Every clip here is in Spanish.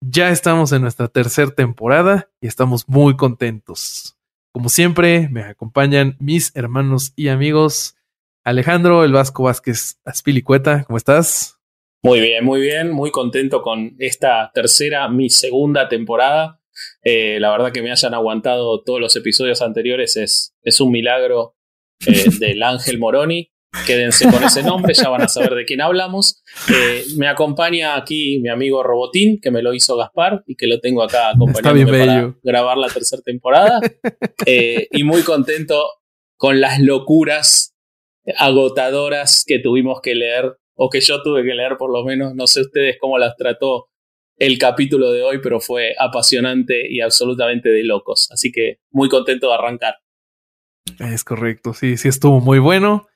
Ya estamos en nuestra tercera temporada y estamos muy contentos. Como siempre, me acompañan mis hermanos y amigos Alejandro El Vasco Vázquez Aspilicueta. ¿Cómo estás? Muy bien, muy bien. Muy contento con esta tercera, mi segunda temporada. Eh, la verdad que me hayan aguantado todos los episodios anteriores es, es un milagro eh, del Ángel Moroni. Quédense con ese nombre, ya van a saber de quién hablamos. Eh, me acompaña aquí mi amigo Robotín, que me lo hizo Gaspar y que lo tengo acá acompañándome para grabar la tercera temporada. Eh, y muy contento con las locuras agotadoras que tuvimos que leer, o que yo tuve que leer por lo menos. No sé ustedes cómo las trató el capítulo de hoy, pero fue apasionante y absolutamente de locos. Así que muy contento de arrancar. Es correcto, sí, sí estuvo muy bueno.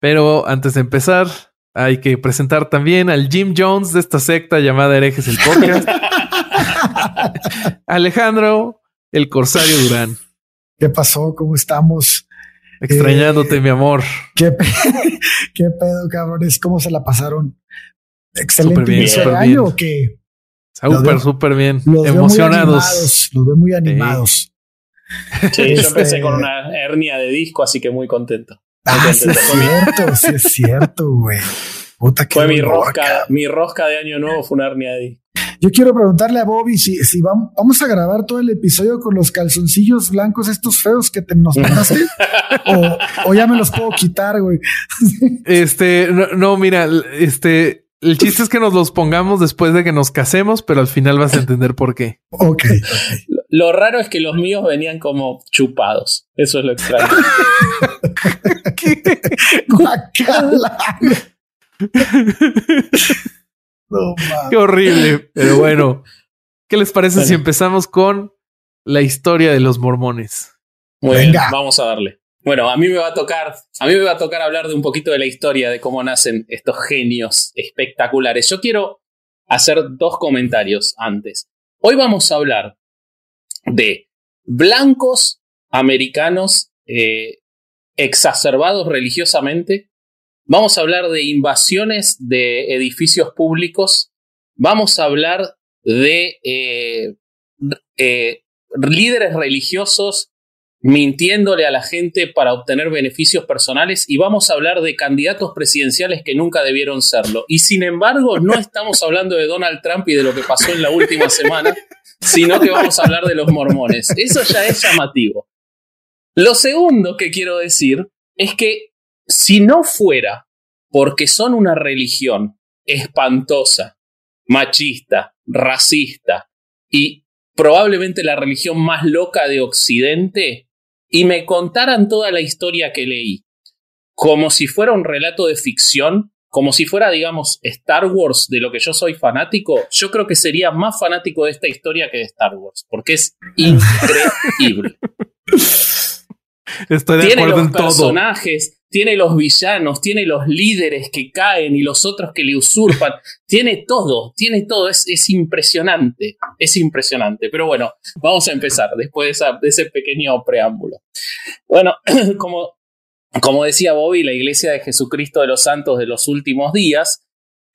Pero antes de empezar, hay que presentar también al Jim Jones de esta secta llamada Herejes el Podcast. Alejandro, el Corsario Durán. ¿Qué pasó? ¿Cómo estamos? Extrañándote, eh, mi amor. ¿qué, ¿Qué, pedo, cabrones? ¿Cómo se la pasaron? Excelente inicio de año o qué? Súper, súper bien. Emocionados. los veo muy animados. Sí, yo empecé con una hernia de disco, así que muy contento. Ah, sí es cierto, sí es cierto, güey. Puta que Fue mi rosca, mi rosca de año nuevo fue una hernia de Yo quiero preguntarle a Bobby si, si vamos, vamos, a grabar todo el episodio con los calzoncillos blancos estos feos que te nos mandaste o, o, ya me los puedo quitar, güey. Este, no, no, mira, este, el chiste es que nos los pongamos después de que nos casemos, pero al final vas a entender por qué. Ok. Lo raro es que los míos venían como chupados. Eso es lo extraño. ¿Qué? Qué horrible. Pero bueno, ¿qué les parece si empezamos con la historia de los mormones? Muy bien, vamos a darle. Bueno, a mí me va a tocar, a mí me va a tocar hablar de un poquito de la historia de cómo nacen estos genios espectaculares. Yo quiero hacer dos comentarios antes. Hoy vamos a hablar de blancos americanos eh, exacerbados religiosamente. Vamos a hablar de invasiones de edificios públicos. Vamos a hablar de eh, eh, líderes religiosos mintiéndole a la gente para obtener beneficios personales y vamos a hablar de candidatos presidenciales que nunca debieron serlo. Y sin embargo, no estamos hablando de Donald Trump y de lo que pasó en la última semana, sino que vamos a hablar de los mormones. Eso ya es llamativo. Lo segundo que quiero decir es que si no fuera porque son una religión espantosa, machista, racista y probablemente la religión más loca de Occidente, y me contaran toda la historia que leí, como si fuera un relato de ficción, como si fuera, digamos, Star Wars de lo que yo soy fanático, yo creo que sería más fanático de esta historia que de Star Wars, porque es increíble. Estoy de tiene acuerdo los personajes, tiene los villanos, tiene los líderes que caen y los otros que le usurpan, tiene todo, tiene todo, es, es impresionante, es impresionante. Pero bueno, vamos a empezar después de, ese pequeño preámbulo. Bueno, como, como decía Bobby, la Iglesia de Jesucristo de los Santos de los Últimos Días,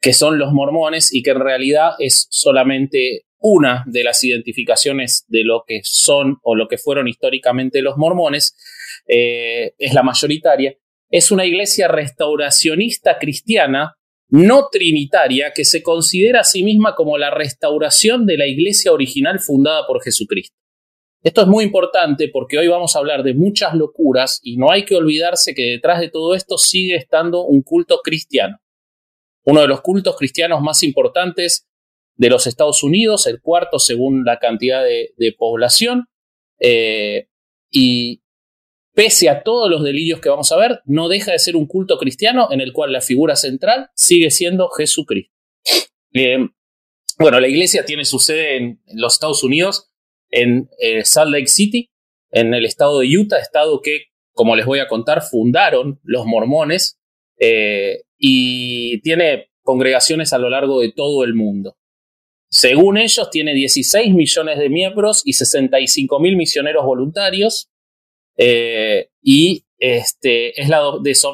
que son los mormones y que en realidad es solamente una de las identificaciones de lo que son o lo que fueron históricamente los mormones, eh, es la mayoritaria, es una iglesia restauracionista cristiana, no trinitaria, que se considera a sí misma como la restauración de la iglesia original fundada por Jesucristo. Esto es muy importante porque hoy vamos a hablar de muchas locuras y no hay que olvidarse que detrás de todo esto sigue estando un culto cristiano. Uno de los cultos cristianos más importantes de los Estados Unidos, el cuarto según la cantidad de, población, eh, y, pese a todos los delirios que vamos a ver, no deja de ser un culto cristiano en el cual la figura central sigue siendo Jesucristo. Eh, bueno, la iglesia tiene su sede en, los Estados Unidos, en eh, Salt Lake City, en el estado de Utah, estado que, como les voy a contar, fundaron los mormones eh, y tiene congregaciones a lo largo de todo el mundo. Según ellos, tiene 16 millones de miembros y 65 mil misioneros voluntarios. Eh, y este, es la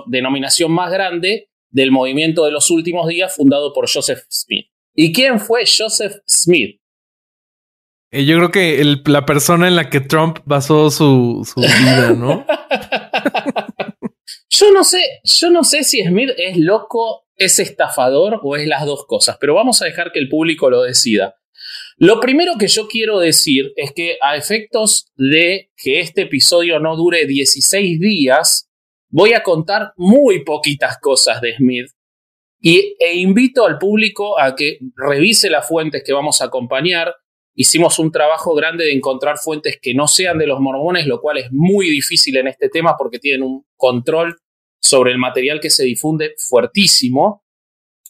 denominación más grande del movimiento de los últimos días fundado por Joseph Smith. ¿Y quién fue Joseph Smith? Eh, yo creo que la persona en la que Trump basó su, su vida, ¿no? yo no sé, yo no sé si Smith es loco, es estafador o es las dos cosas, pero vamos a dejar que el público lo decida. Lo primero que yo quiero decir es que a efectos de que este episodio no dure 16 días, voy a contar muy poquitas cosas de Smith y, e invito al público a que revise las fuentes que vamos a acompañar Hicimos un trabajo grande de encontrar fuentes que no sean de los mormones, lo cual es muy difícil en este tema porque tienen un control sobre el material que se difunde fuertísimo.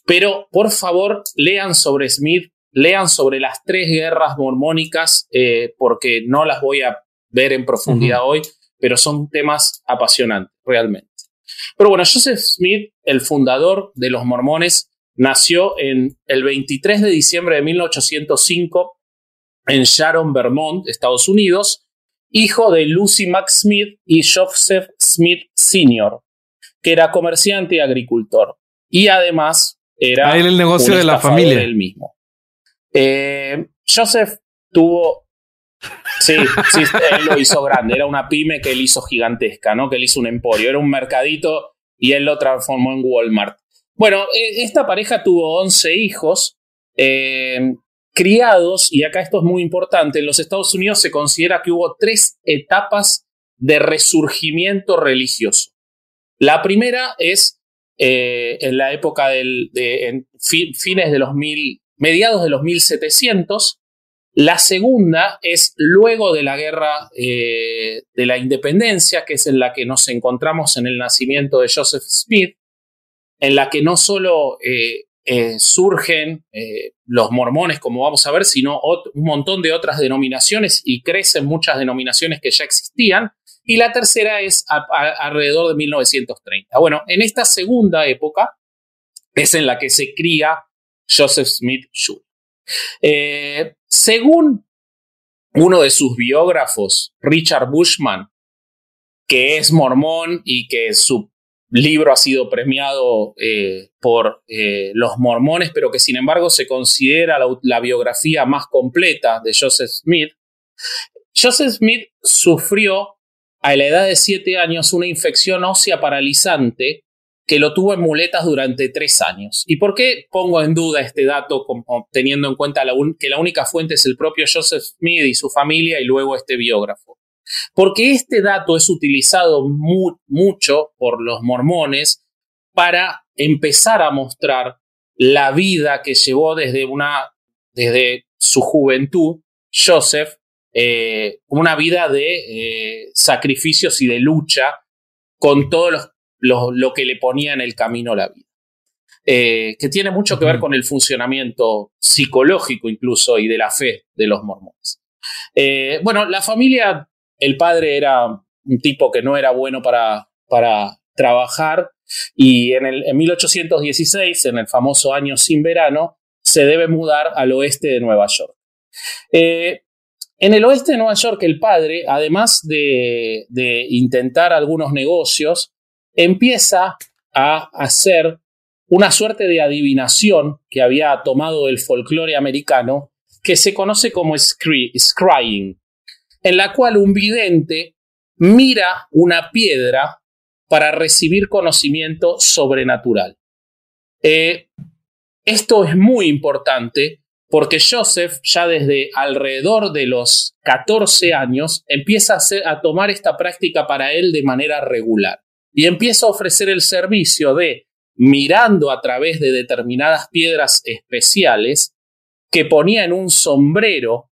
Pero por favor, lean sobre Smith, lean sobre las tres guerras mormónicas, eh, porque no las voy a ver en profundidad hoy, pero son temas apasionantes, realmente. Pero bueno, Joseph Smith, el fundador de los mormones, nació en el 23 de diciembre de 1805 en Sharon, Vermont, Estados Unidos, hijo de Lucy Max Smith y Joseph Smith Sr., que era comerciante y agricultor. Y además era el negocio de la familia. Él mismo. Eh, Joseph tuvo. Sí, sí, él lo hizo grande. Era una pyme que él hizo gigantesca, ¿no? Que él hizo un emporio. Era un mercadito y él lo transformó en Walmart. Bueno, e, esta pareja tuvo 11 hijos. Eh, criados, y acá esto es muy importante, en los Estados Unidos se considera que hubo tres etapas de resurgimiento religioso. La primera es eh, en la época del, de fines de los mil, mediados de los 1700. La segunda es luego de la guerra eh, de la independencia, que es en la que nos encontramos en el nacimiento de Joseph Smith, en la que no solo eh, eh, surgen los mormones, como vamos a ver, sino un montón de otras denominaciones y crecen muchas denominaciones que ya existían. Y la tercera es alrededor de 1930. Bueno, en esta segunda época es en la que se cría Joseph Smith Jr. Eh, según uno de sus biógrafos, Richard Bushman, que es mormón y que su libro ha sido premiado eh, por eh, los mormones, pero que sin embargo se considera la, biografía más completa de Joseph Smith. Joseph Smith sufrió a la edad de siete años una infección ósea paralizante que lo tuvo en muletas durante tres años. ¿Y por qué pongo en duda este dato teniendo en cuenta que la única fuente es el propio Joseph Smith y su familia y luego este biógrafo? Porque este dato es utilizado mucho por los mormones para empezar a mostrar la vida que llevó desde, una, desde su juventud Joseph, eh, una vida de eh, sacrificios y de lucha con todo lo, que le ponía en el camino la vida. Eh, que tiene mucho que ver con el funcionamiento psicológico incluso y de la fe de los mormones. bueno, la familia el padre era un tipo que no era bueno para, para trabajar y en, el, en 1816, en el famoso año sin verano, se debe mudar al oeste de Nueva York. Eh, en el oeste de Nueva York, el padre, además de, de intentar algunos negocios, empieza a hacer una suerte de adivinación que había tomado del folclore americano, que se conoce como scrying en la cual un vidente mira una piedra para recibir conocimiento sobrenatural. Eh, esto es muy importante porque Joseph ya desde alrededor de los 14 años empieza a, a tomar esta práctica para él de manera regular y empieza a ofrecer el servicio de mirando a través de determinadas piedras especiales que ponía en un sombrero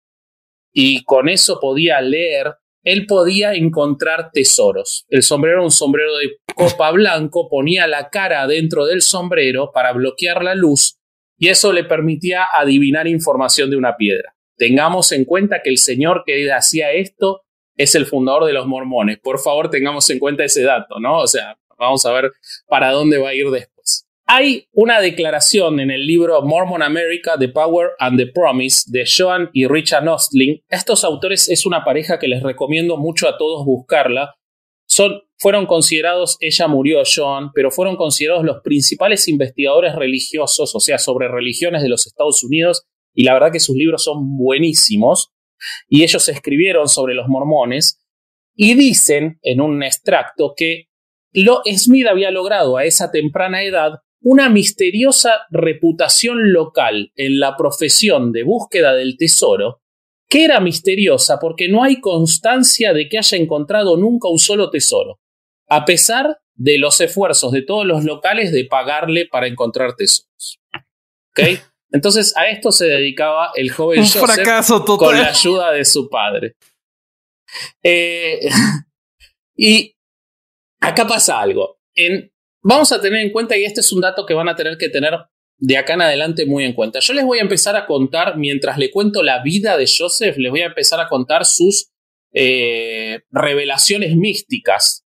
y con eso podía leer, él podía encontrar tesoros. El sombrero era un sombrero de copa blanco, ponía la cara dentro del sombrero para bloquear la luz y eso le permitía adivinar información de una piedra. tengamos en cuenta que el señor que hacía esto es el fundador de los mormones. Por favor, tengamos en cuenta ese dato, ¿no? O sea, vamos a ver para dónde va a ir después. Hay una declaración en el libro Mormon America, The Power and the Promise de Joan y Richard Ostling. Estos autores es una pareja que les recomiendo mucho a todos buscarla. Son, fueron considerados, ella murió, Joan, pero fueron considerados los principales investigadores religiosos, o sea, sobre religiones de los Estados Unidos, y la verdad que sus libros son buenísimos y ellos escribieron sobre los mormones y dicen en un extracto que lo Smith había logrado a esa temprana edad una misteriosa reputación local en la profesión de búsqueda del tesoro, que era misteriosa porque no hay constancia de que haya encontrado nunca un solo tesoro, a pesar de los esfuerzos de todos los locales de pagarle para encontrar tesoros. ¿Okay? Entonces a esto se dedicaba el joven Joseph con la ayuda de su padre. Eh, y acá pasa algo. vamos a tener en cuenta, y este es un dato que van a tener que tener de acá en adelante muy en cuenta. Yo les voy a empezar a contar, mientras le cuento la vida de Joseph, les voy a empezar a contar sus eh, revelaciones místicas.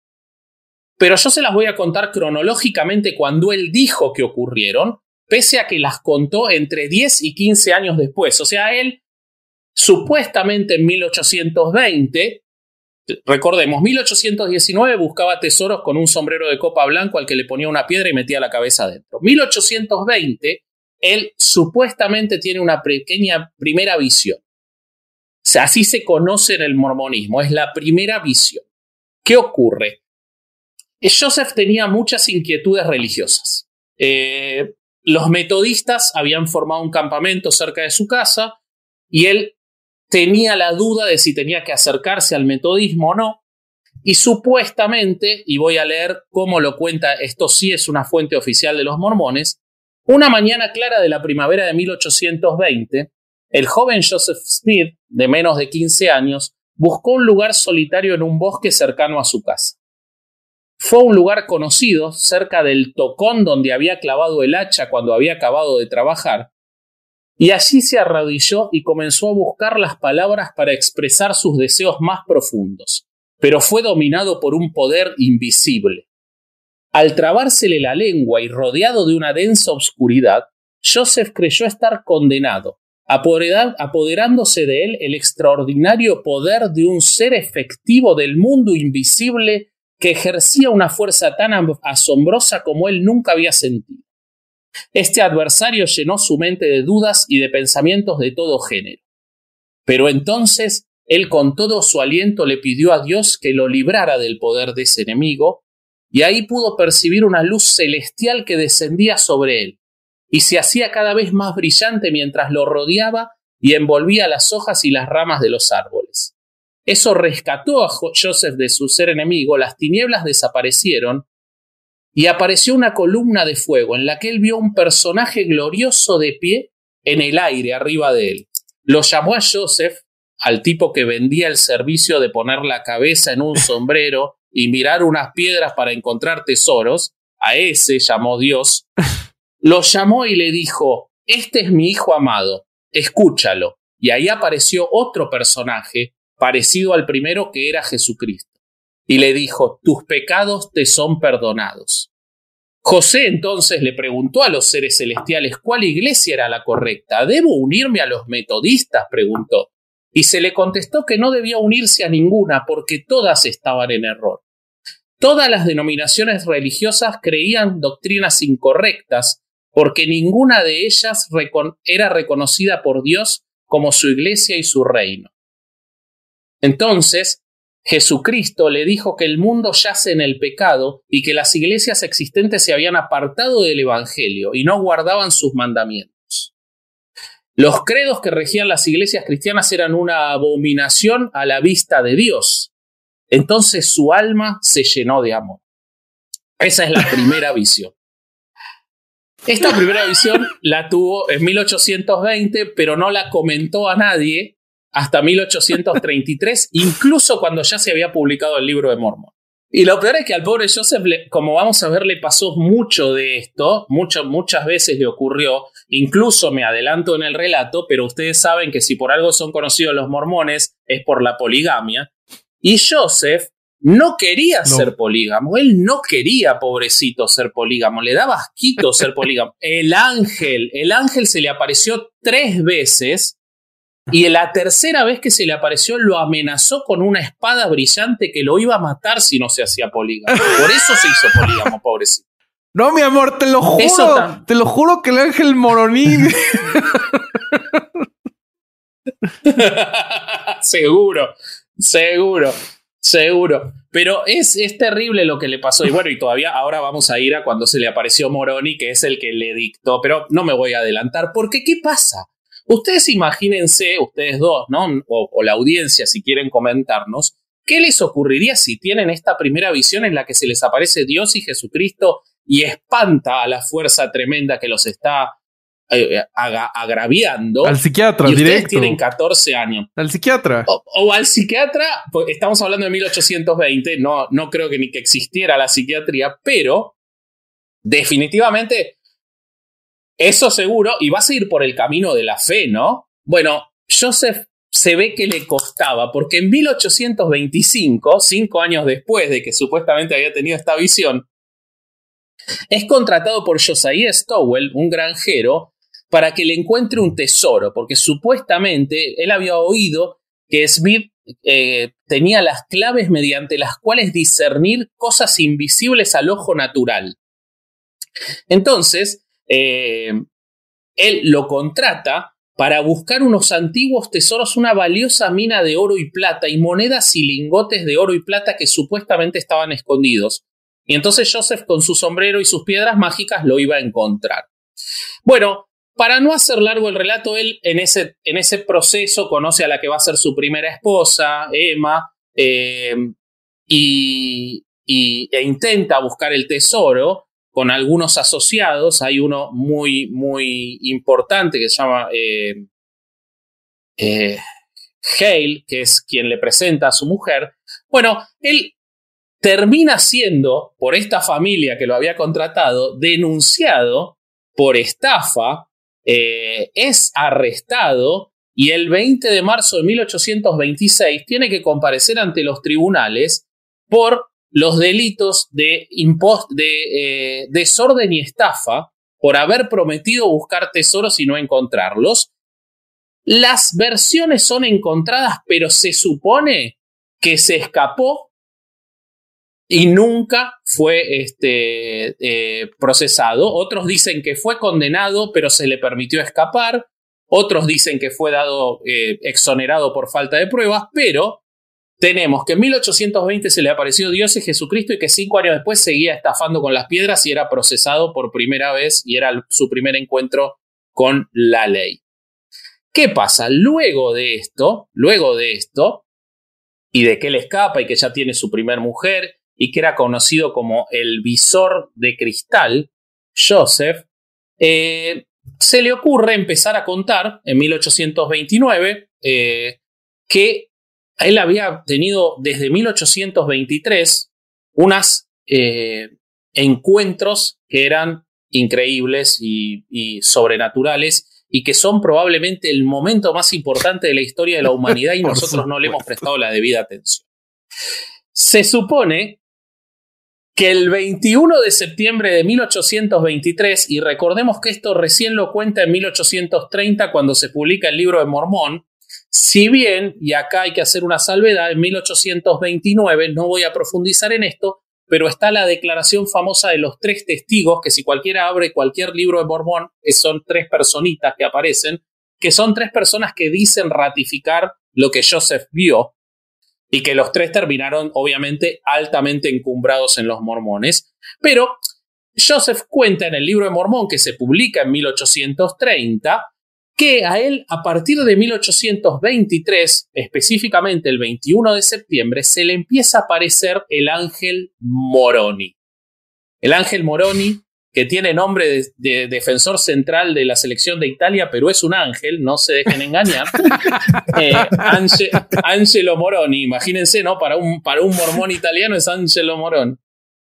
Pero yo se las voy a contar cronológicamente cuando él dijo que ocurrieron pese a que las contó entre 10 y 15 años después. O sea, él supuestamente en 1820, recordemos, 1819 buscaba tesoros con un sombrero de copa blanco al que le ponía una piedra y metía la cabeza adentro. 1820, él supuestamente tiene una pequeña primera visión. Así se conoce en el mormonismo, es la primera visión. ¿Qué ocurre? Joseph tenía muchas inquietudes religiosas. Eh, los metodistas habían formado un campamento cerca de su casa y él tenía la duda de si tenía que acercarse al metodismo o no. Y supuestamente, y voy a leer cómo lo cuenta, esto sí es una fuente oficial de los mormones, una mañana clara de la primavera de 1820, el joven Joseph Smith, de menos de 15 años, buscó un lugar solitario en un bosque cercano a su casa. Fue un lugar conocido, cerca del tocón donde había clavado el hacha cuando había acabado de trabajar, y allí se arrodilló y comenzó a buscar las palabras para expresar sus deseos más profundos, pero fue dominado por un poder invisible. Al trabársele la lengua y rodeado de una densa obscuridad, Joseph creyó estar condenado, apoderándose de él el extraordinario poder de un ser efectivo del mundo invisible que ejercía una fuerza tan asombrosa como él nunca había sentido. Este adversario llenó su mente de dudas y de pensamientos de todo género. Pero entonces él con todo su aliento le pidió a Dios que lo librara del poder de ese enemigo, y ahí pudo percibir una luz celestial que descendía sobre él, y se hacía cada vez más brillante mientras lo rodeaba y envolvía las hojas y las ramas de los árboles. Eso rescató a Joseph de su ser enemigo, las tinieblas desaparecieron y apareció una columna de fuego en la que él vio un personaje glorioso de pie en el aire arriba de él. Lo llamó a Joseph, al tipo que vendía el servicio de poner la cabeza en un sombrero y mirar unas piedras para encontrar tesoros, a ese llamó Dios, lo llamó y le dijo, este es mi hijo amado, escúchalo. Y ahí apareció otro personaje parecido al primero que era Jesucristo. Y le dijo, tus pecados te son perdonados. José entonces le preguntó a los seres celestiales cuál iglesia era la correcta. ¿Debo unirme a los metodistas? preguntó. Y se le contestó que no debía unirse a ninguna porque todas estaban en error. Todas las denominaciones religiosas creían doctrinas incorrectas porque ninguna de ellas era reconocida por Dios como su iglesia y su reino. Entonces, Jesucristo le dijo que el mundo yace en el pecado y que las iglesias existentes se habían apartado del Evangelio y no guardaban sus mandamientos. Los credos que regían las iglesias cristianas eran una abominación a la vista de Dios. Entonces su alma se llenó de amor. Esa es la primera visión. Esta primera visión la tuvo en 1820, pero no la comentó a nadie hasta 1833, incluso cuando ya se había publicado el libro de Mormon. Y lo peor es que al pobre Joseph, como vamos a ver, le pasó mucho de esto, mucho, muchas veces le ocurrió, incluso me adelanto en el relato, pero ustedes saben que si por algo son conocidos los mormones es por la poligamia. Y Joseph no quería ser polígamo, él no quería, pobrecito, ser polígamo, le daba asquito ser polígamo. El ángel, el ángel se le apareció tres veces y la tercera vez que se le apareció lo amenazó con una espada brillante que lo iba a matar si no se hacía polígamo. Por eso se hizo polígamo, pobrecito. No, mi amor, te lo juro. Te lo juro que el ángel moroní. seguro, seguro, seguro. Pero es, es terrible lo que le pasó. Y bueno, y todavía ahora vamos a ir a cuando se le apareció Moroni, que es el que le dictó. Pero no me voy a adelantar, porque ¿qué pasa? Ustedes imagínense, ustedes dos, ¿no? O, la audiencia, si quieren comentarnos, ¿qué les ocurriría si tienen esta primera visión en la que se les aparece Dios y Jesucristo y espanta a la fuerza tremenda que los está eh, agraviando. Al psiquiatra, y ustedes tienen 14 años. Al psiquiatra. O, al psiquiatra, pues estamos hablando de 1820, no, no creo que ni que existiera la psiquiatría, pero definitivamente eso seguro, y vas a ir por el camino de la fe, ¿no? Bueno, Joseph se ve que le costaba, porque en 1825, cinco años después de que supuestamente había tenido esta visión, es contratado por Josiah Stowell, un granjero, para que le encuentre un tesoro, porque supuestamente él había oído que Smith eh, tenía las claves mediante las cuales discernir cosas invisibles al ojo natural. Entonces, eh, él lo contrata para buscar unos antiguos tesoros, una valiosa mina de oro y plata y monedas y lingotes de oro y plata que supuestamente estaban escondidos. Y entonces Joseph con su sombrero y sus piedras mágicas lo iba a encontrar. Bueno, para no hacer largo el relato, él en ese, en ese proceso conoce a la que va a ser su primera esposa, Emma, eh, y, e intenta buscar el tesoro, con algunos asociados. Hay uno muy, muy importante que se llama eh, eh, Hale, que es quien le presenta a su mujer. Bueno, él termina siendo, por esta familia que lo había contratado, denunciado por estafa, eh, es arrestado y el 20 de marzo de 1826 tiene que comparecer ante los tribunales por los delitos de, de eh, desorden y estafa por haber prometido buscar tesoros y no encontrarlos. Las versiones son encontradas, pero se supone que se escapó y nunca fue este, eh, procesado. Otros dicen que fue condenado, pero se le permitió escapar. Otros dicen que fue dado eh, exonerado por falta de pruebas, pero tenemos que en 1820 se le apareció Dios y Jesucristo y que cinco años después seguía estafando con las piedras y era procesado por primera vez y era su primer encuentro con la ley. ¿Qué pasa? Luego de esto, luego de esto, y de que él escapa y que ya tiene su primer mujer y que era conocido como el visor de cristal, Joseph, eh, se le ocurre empezar a contar en 1829 eh, que él había tenido desde 1823 unos eh, encuentros que eran increíbles y, y, sobrenaturales y que son probablemente el momento más importante de la historia de la humanidad y nosotros no le hemos prestado la debida atención. Se supone que el 21 de septiembre de 1823, y recordemos que esto recién lo cuenta en 1830 cuando se publica el libro de Mormón, si bien, y acá hay que hacer una salvedad, en 1829, no voy a profundizar en esto, pero está la declaración famosa de los tres testigos, que si cualquiera abre cualquier libro de Mormón, son tres personitas que aparecen, que son tres personas que dicen ratificar lo que Joseph vio, y que los tres terminaron obviamente altamente encumbrados en los mormones, pero Joseph cuenta en el libro de Mormón que se publica en 1830, que a él a partir de 1823, específicamente el 21 de septiembre, se le empieza a aparecer el ángel Moroni. El ángel Moroni, que tiene nombre de, defensor central de la selección de Italia, pero es un ángel, no se dejen engañar. eh, Angelo Moroni, imagínense, ¿no? Para un, para un mormón italiano es Angelo Moroni.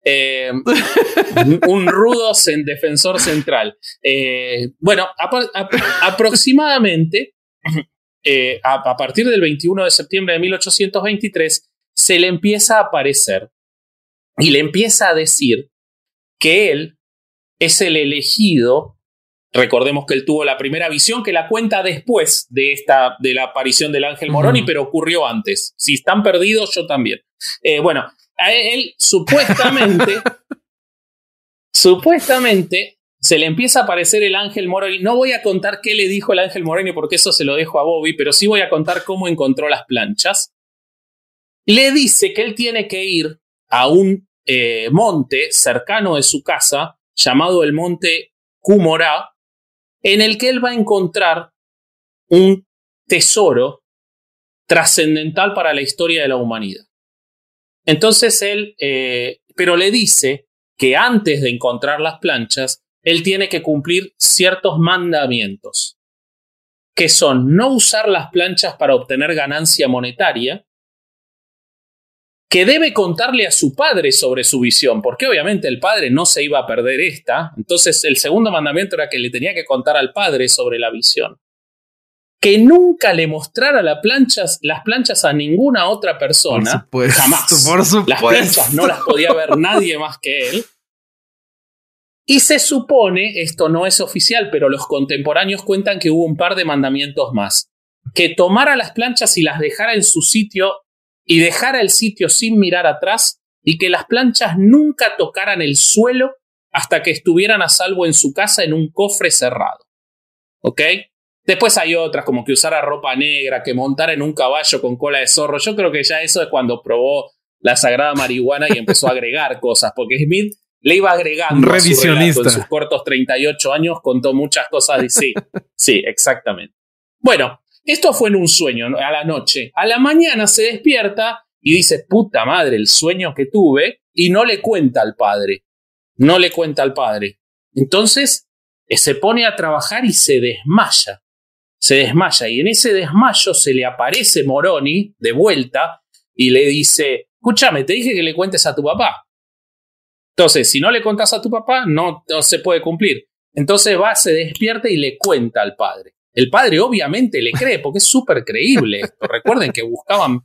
Eh, un rudo en defensor central. Eh, bueno, aproximadamente eh, a, partir del 21 de septiembre de 1823 se le empieza a aparecer y le empieza a decir que él es el elegido. Recordemos que él tuvo la primera visión que la cuenta después de esta de la aparición del ángel Moroni, pero ocurrió antes. Si están perdidos, yo también. bueno, a él supuestamente, supuestamente se le empieza a aparecer el ángel Moroni. No voy a contar qué le dijo el ángel Moroni porque eso se lo dejo a Bobby, pero sí voy a contar cómo encontró las planchas. Le dice que él tiene que ir a un eh, monte cercano de su casa llamado el monte Kumorá, en el que él va a encontrar un tesoro trascendental para la historia de la humanidad. Entonces él, eh, pero le dice que antes de encontrar las planchas, él tiene que cumplir ciertos mandamientos, que son no usar las planchas para obtener ganancia monetaria, que debe contarle a su padre sobre su visión, porque obviamente el padre no se iba a perder esta, entonces el segundo mandamiento era que le tenía que contar al padre sobre la visión que nunca le mostrara las planchas, las planchas a ninguna otra persona. jamás. Las planchas no las podía ver nadie más que él. Y se supone, esto no es oficial, pero los contemporáneos cuentan que hubo un par de mandamientos más. Que tomara las planchas y las dejara en su sitio y dejara el sitio sin mirar atrás y que las planchas nunca tocaran el suelo hasta que estuvieran a salvo en su casa en un cofre cerrado. ¿Ok? Después hay otras, como que usara ropa negra, que montar en un caballo con cola de zorro. Yo creo que ya eso es cuando probó la sagrada marihuana y empezó a agregar cosas, porque Smith le iba agregando Revisionista. en sus cortos 38 años, contó muchas cosas y sí, sí, exactamente. Bueno, esto fue en un sueño, a la noche. A la mañana se despierta y dice, puta madre, el sueño que tuve, y no le cuenta al padre. No le cuenta al padre. Entonces, se pone a trabajar y se desmaya se desmaya y en ese desmayo se le aparece Moroni de vuelta y le dice, escúchame, te dije que le cuentes a tu papá. Entonces, si no le contas a tu papá, no, se puede cumplir. Entonces va, se despierta y le cuenta al padre. El padre obviamente le cree porque es súper creíble Recuerden que buscaban,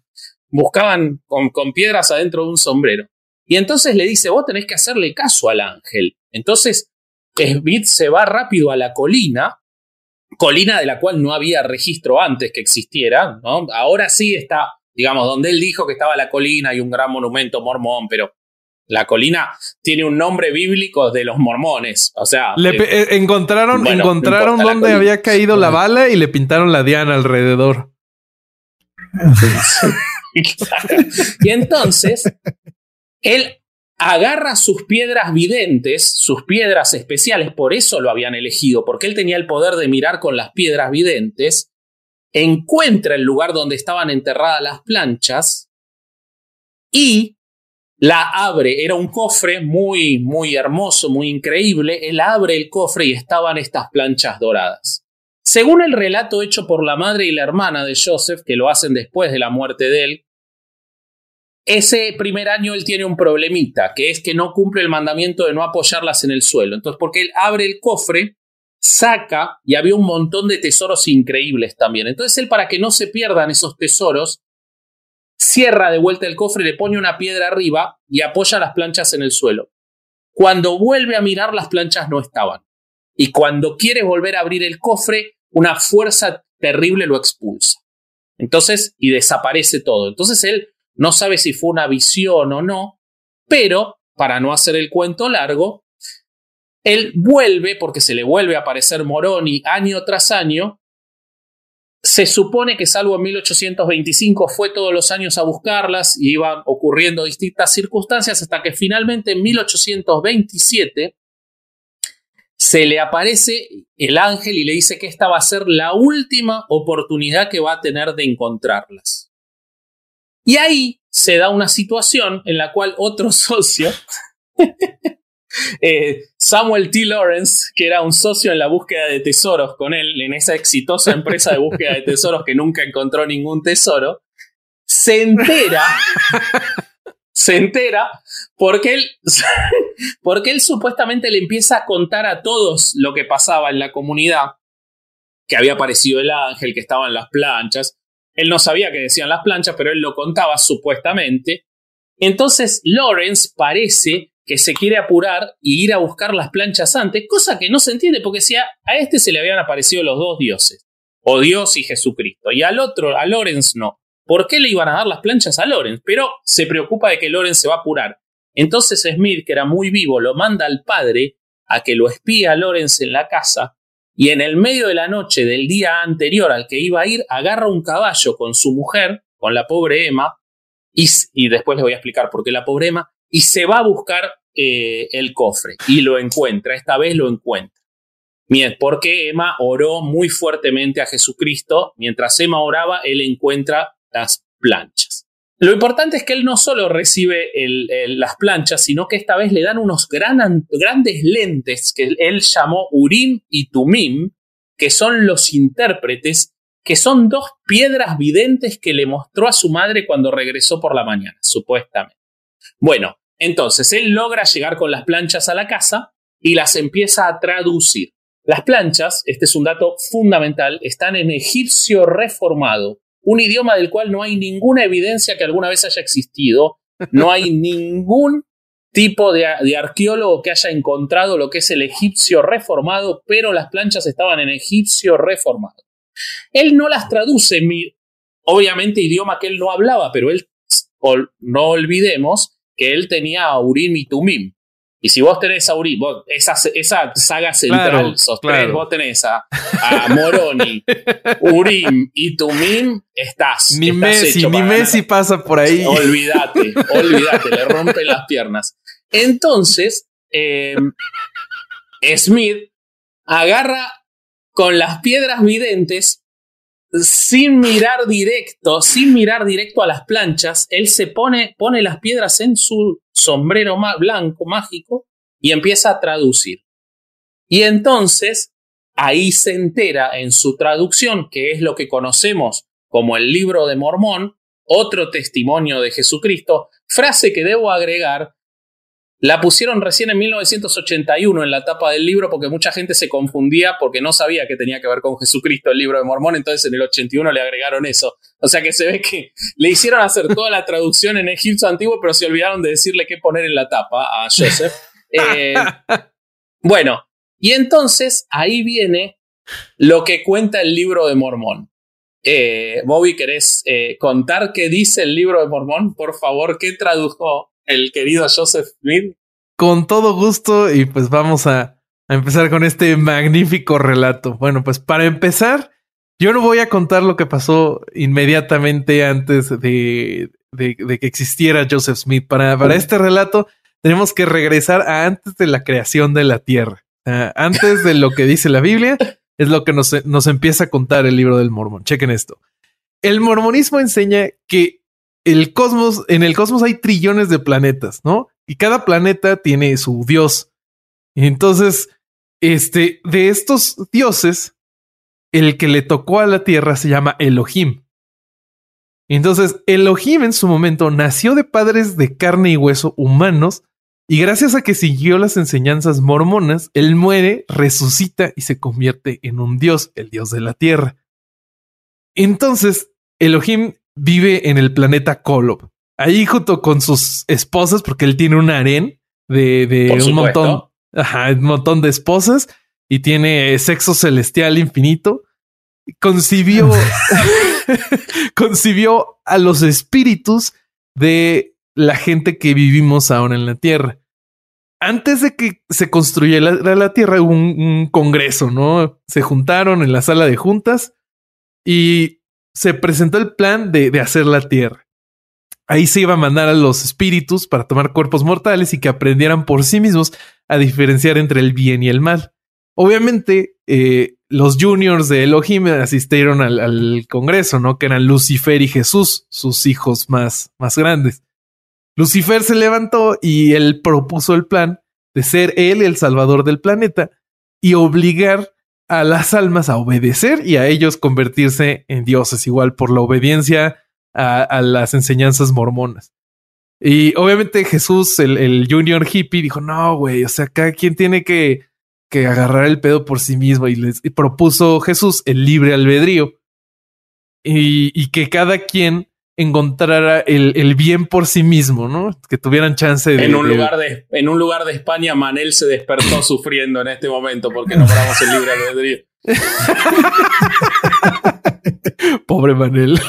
buscaban con, con piedras adentro de un sombrero. Y entonces le dice, vos tenés que hacerle caso al ángel. Entonces, Smith se va rápido a la colina colina de la cual no había registro antes que existiera, ¿no? Ahora sí está, digamos, donde él dijo que estaba la colina y un gran monumento mormón, pero la colina tiene un nombre bíblico de los mormones. O sea. Le eh, encontraron encontraron donde había caído la bala y le pintaron la diana alrededor. y entonces, él agarra sus piedras videntes, sus piedras especiales, por eso lo habían elegido, porque él tenía el poder de mirar con las piedras videntes, encuentra el lugar donde estaban enterradas las planchas y la abre, era un cofre muy, muy hermoso, muy increíble, él abre el cofre y estaban estas planchas doradas. Según el relato hecho por la madre y la hermana de Joseph, que lo hacen después de la muerte de él, ese primer año él tiene un problemita, que es que no cumple el mandamiento de no apoyarlas en el suelo. Entonces, porque él abre el cofre, saca y había un montón de tesoros increíbles también. Entonces, él para que no se pierdan esos tesoros, cierra de vuelta el cofre, le pone una piedra arriba y apoya las planchas en el suelo. Cuando vuelve a mirar, las planchas no estaban. Y cuando quiere volver a abrir el cofre, una fuerza terrible lo expulsa. Entonces, y desaparece todo. Entonces él no sabe si fue una visión o no, pero, para no hacer el cuento largo, él vuelve, porque se le vuelve a aparecer Moroni año tras año. Se supone que salvo en 1825 fue todos los años a buscarlas y iban ocurriendo distintas circunstancias hasta que finalmente en 1827 se le aparece el ángel y le dice que esta va a ser la última oportunidad que va a tener de encontrarlas. Y ahí se da una situación en la cual otro socio Eh, Samuel T. Lawrence, que era un socio en la búsqueda de tesoros con él, en esa exitosa empresa de búsqueda de tesoros que nunca encontró ningún tesoro, se entera, se entera porque él, porque él supuestamente le empieza a contar a todos lo que pasaba en la comunidad, que había aparecido el ángel, que estaban las planchas. Él no sabía qué decían las planchas, pero él lo contaba supuestamente. Entonces Lawrence parece que se quiere apurar y ir a buscar las planchas antes, cosa que no se entiende porque si a, este se le habían aparecido los dos dioses, o Dios y Jesucristo, y al otro, a Lawrence no. ¿Por qué le iban a dar las planchas a Lawrence? Pero se preocupa de que Lawrence se va a apurar. Entonces Smith, que era muy vivo, lo manda al padre a que lo espíe a Lawrence en la casa y en el medio de la noche del día anterior al que iba a ir, agarra un caballo con su mujer, con la pobre Emma, y, después les voy a explicar por qué la pobre Emma, y se va a buscar eh, el cofre y lo encuentra, esta vez lo encuentra. Porque Emma oró muy fuertemente a Jesucristo, mientras Emma oraba, él encuentra las planchas. Lo importante es que él no solo recibe las planchas, sino que esta vez le dan unos grandes lentes que él llamó Urim y Tumim, que son los intérpretes, que son dos piedras videntes que le mostró a su madre cuando regresó por la mañana, supuestamente. Bueno, entonces él logra llegar con las planchas a la casa y las empieza a traducir. Las planchas, este es un dato fundamental, están en egipcio reformado, un idioma del cual no hay ninguna evidencia que alguna vez haya existido, no hay ningún tipo de, arqueólogo que haya encontrado lo que es el egipcio reformado, pero las planchas estaban en egipcio reformado. Él no las traduce, obviamente idioma que él no hablaba, pero él, no olvidemos que él tenía Urim y Tumim. Y si vos tenés a Uri, esa, esa saga central, vos tenés a, Moroni, Urim y Tumim, estás. Ni Messi, ni Messi pasa por ahí. Olvídate, olvídate, le rompen las piernas. Entonces, em, Smith agarra con las piedras videntes sin mirar directo, sin mirar directo a las planchas, él se pone, pone las piedras en su sombrero blanco mágico y empieza a traducir. Y entonces ahí se entera en su traducción, que es lo que conocemos como el libro de Mormón, otro testimonio de Jesucristo, frase que debo agregar la pusieron recién en 1981 en la tapa del libro porque mucha gente se confundía porque no sabía que tenía que ver con Jesucristo el libro de Mormón, entonces en el 81 le agregaron eso. O sea que se ve que le hicieron hacer toda la traducción en egipcio antiguo, pero se olvidaron de decirle qué poner en la tapa a Joseph. Eh, bueno, y entonces ahí viene lo que cuenta el libro de Mormón. Eh, Bobby, ¿querés eh, contar qué dice el libro de Mormón? Por favor, ¿qué tradujo el querido Joseph Smith. Con todo gusto y pues vamos a, empezar con este magnífico relato. Bueno, pues para empezar, yo no voy a contar lo que pasó inmediatamente antes de, que existiera Joseph Smith. Para, para este relato tenemos que regresar a antes de la creación de la Tierra. antes de lo que dice la Biblia, es lo que nos, nos empieza a contar el libro del Mormón. Chequen esto. El mormonismo enseña que el cosmos, en el cosmos hay trillones de planetas, ¿no? Y cada planeta tiene su dios. Entonces, este, de estos dioses, el que le tocó a la Tierra se llama Elohim. Entonces, Elohim en su momento nació de padres de carne y hueso humanos, y gracias a que siguió las enseñanzas mormonas, él muere, resucita y se convierte en un dios, el dios de la Tierra. Entonces, Elohim vive en el planeta Kolob. Ahí junto con sus esposas, porque él tiene un harén de, un montón, ajá, un montón de esposas y tiene sexo celestial infinito. Concibió, concibió a los espíritus de la gente que vivimos ahora en la Tierra. Antes de que se construyera la, Tierra, hubo un congreso, ¿no? Se juntaron en la sala de juntas y se presentó el plan de, hacer la Tierra. Ahí se iba a mandar a los espíritus para tomar cuerpos mortales y que aprendieran por sí mismos a diferenciar entre el bien y el mal. Obviamente, eh, los juniors de Elohim asistieron al, Congreso, ¿no? Que eran Lucifer y Jesús, sus hijos más, más grandes. Lucifer se levantó y él propuso el plan de ser él el salvador del planeta y obligar a las almas a obedecer y a ellos convertirse en dioses, igual por la obediencia a, las enseñanzas mormonas. Y obviamente Jesús, el, junior hippie, dijo, no, güey, o sea, cada quien tiene que, que agarrar el pedo por sí mismo y les propuso Jesús el libre albedrío y, y que cada quien encontrara el, el, bien por sí mismo, ¿no? Que tuvieran chance de... En un, lugar de, en un lugar de España, Manel se despertó sufriendo en este momento porque nombramos el libre albedrío. Pobre Manel.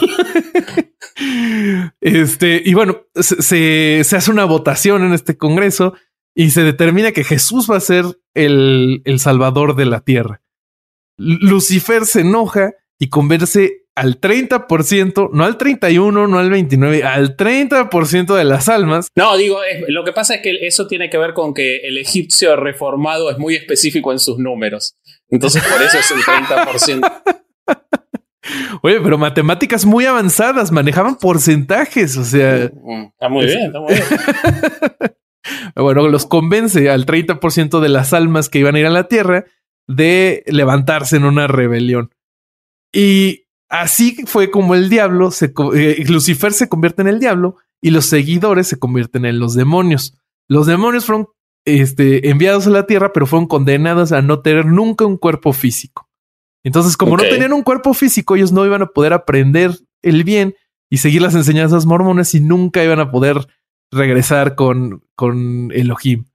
este, y bueno, se, se, hace una votación en este congreso y se determina que Jesús va a ser el, el salvador de la tierra. Lucifer se enoja y converse al 30%, no al 31, no al 29, al 30% de las almas. No, digo, lo que pasa es que eso tiene que ver con que el egipcio reformado es muy específico en sus números. Entonces, por eso es el 30%. Oye, pero matemáticas muy avanzadas, manejaban porcentajes, o sea. Mm, está muy bien, está muy bien. bueno, los convence al 30% de las almas que iban a ir a la Tierra de levantarse en una rebelión. Y así fue como el diablo, se, eh, Lucifer se convierte en el diablo y los seguidores se convierten en los demonios. Los demonios fueron este, enviados a la tierra, pero fueron condenados a no tener nunca un cuerpo físico. Entonces, como no tenían un cuerpo físico, ellos no iban a poder aprender el bien y seguir las enseñanzas mormones y nunca iban a poder regresar con, con Elohim.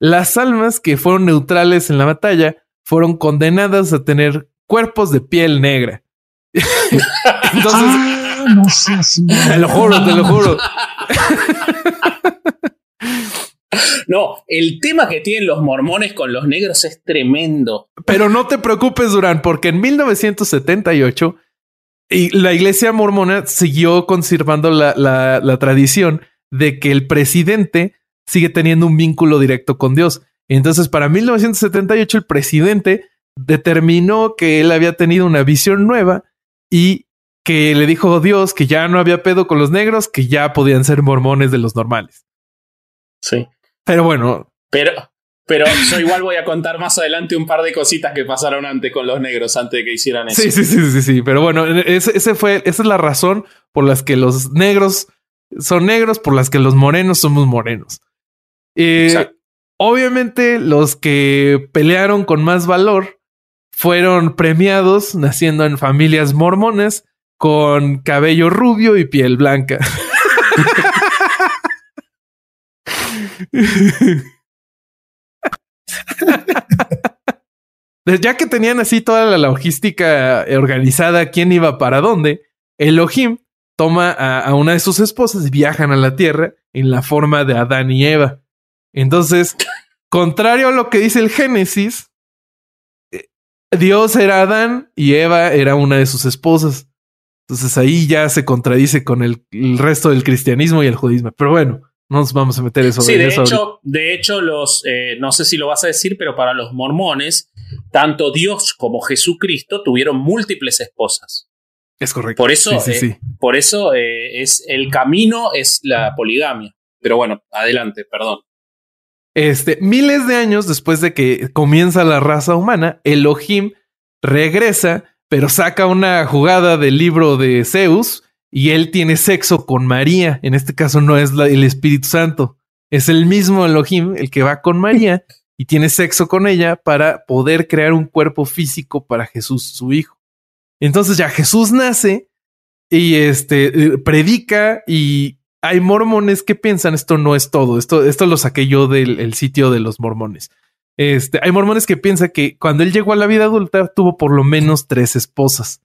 Las almas que fueron neutrales en la batalla fueron condenadas a tener cuerpos de piel negra. Entonces, ah, no te lo juro, te lo juro. No, el tema que tienen los mormones con los negros es tremendo. Pero no te preocupes, Durán, porque en 1978 la iglesia mormona siguió conservando la, la, tradición de que el presidente sigue teniendo un vínculo directo con Dios. Entonces, para 1978, el presidente determinó que él había tenido una visión nueva y que le dijo Dios que ya no había pedo con los negros, que ya podían ser mormones de los normales. Sí. Pero bueno. Pero, pero yo igual voy a contar más adelante un par de cositas que pasaron antes con los negros, antes de que hicieran eso. Sí, sí, sí, sí, sí. Pero bueno, ese, fue, esa es la razón por las que los negros son negros, por las que los morenos somos morenos. Eh, obviamente, los que pelearon con más valor fueron premiados naciendo en familias mormones con cabello rubio y piel blanca. ya que tenían así toda la logística organizada, quién iba para dónde, Elohim toma a, una de sus esposas y viajan a la Tierra en la forma de Adán y Eva. Entonces, contrario a lo que dice el Génesis, Dios era Adán y Eva era una de sus esposas. Entonces ahí ya se contradice con el, resto del cristianismo y el judismo. Pero bueno, no nos vamos a meter eso. Sí, de hecho, de hecho, los, eh, no sé si lo vas a decir, pero para los mormones, tanto Dios como Jesucristo tuvieron múltiples esposas. Es correcto. Por eso, eh, por eso eh, es el camino es la poligamia. Pero bueno, adelante, perdón. Este, miles de años después de que comienza la raza humana, Elohim regresa, pero saca una jugada del libro de Zeus y él tiene sexo con María. En este caso no es el Espíritu Santo, es el mismo Elohim el que va con María y tiene sexo con ella para poder crear un cuerpo físico para Jesús, su hijo. Entonces ya Jesús nace y este eh, predica y hay mormones que piensan esto no es todo. Esto, esto lo saqué yo del sitio de los mormones. Este, hay mormones que piensan que cuando él llegó a la vida adulta tuvo por lo menos tres esposas.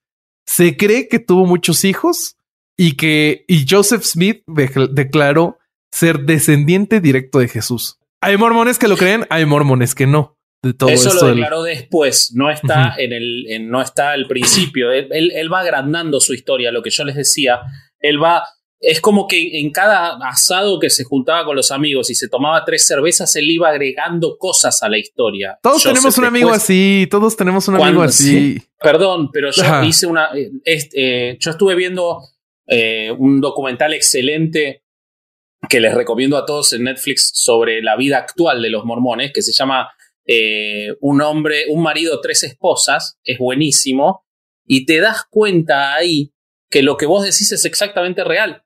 Se cree que tuvo muchos hijos, y que y Joseph Smith declaró ser descendiente directo de Jesús. Hay mormones que lo creen, hay mormones que no. De todo Eso lo declaró después, no está en el, no está al principio. Él, él, va agrandando su historia, lo que yo les decía. Él va, es como que en cada asado que se juntaba con los amigos y se tomaba tres cervezas, él iba agregando cosas a la historia. Todos tenemos un amigo así, todos tenemos un amigo así. perdón, pero yo hice una, eh, eh, yo estuve viendo eh, un documental excelente que les recomiendo a todos en Netflix sobre la vida actual de los mormones, que se llama eh, Un hombre, un marido, tres esposas, es buenísimo, y te das cuenta ahí que lo que vos decís es exactamente real.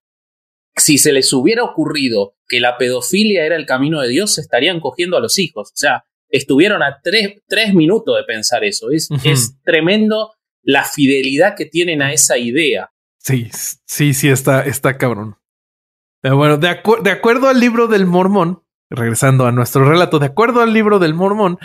Si se les hubiera ocurrido que la pedofilia era el camino de Dios, estarían cogiendo a los hijos. O sea, estuvieron a tres, minutos de pensar eso. Es, es tremendo la fidelidad que tienen a esa idea. Sí, sí, sí, está, está cabrón. Bueno, de, de acuerdo al libro del Mormón, regresando a nuestro relato, de acuerdo al libro del Mormón,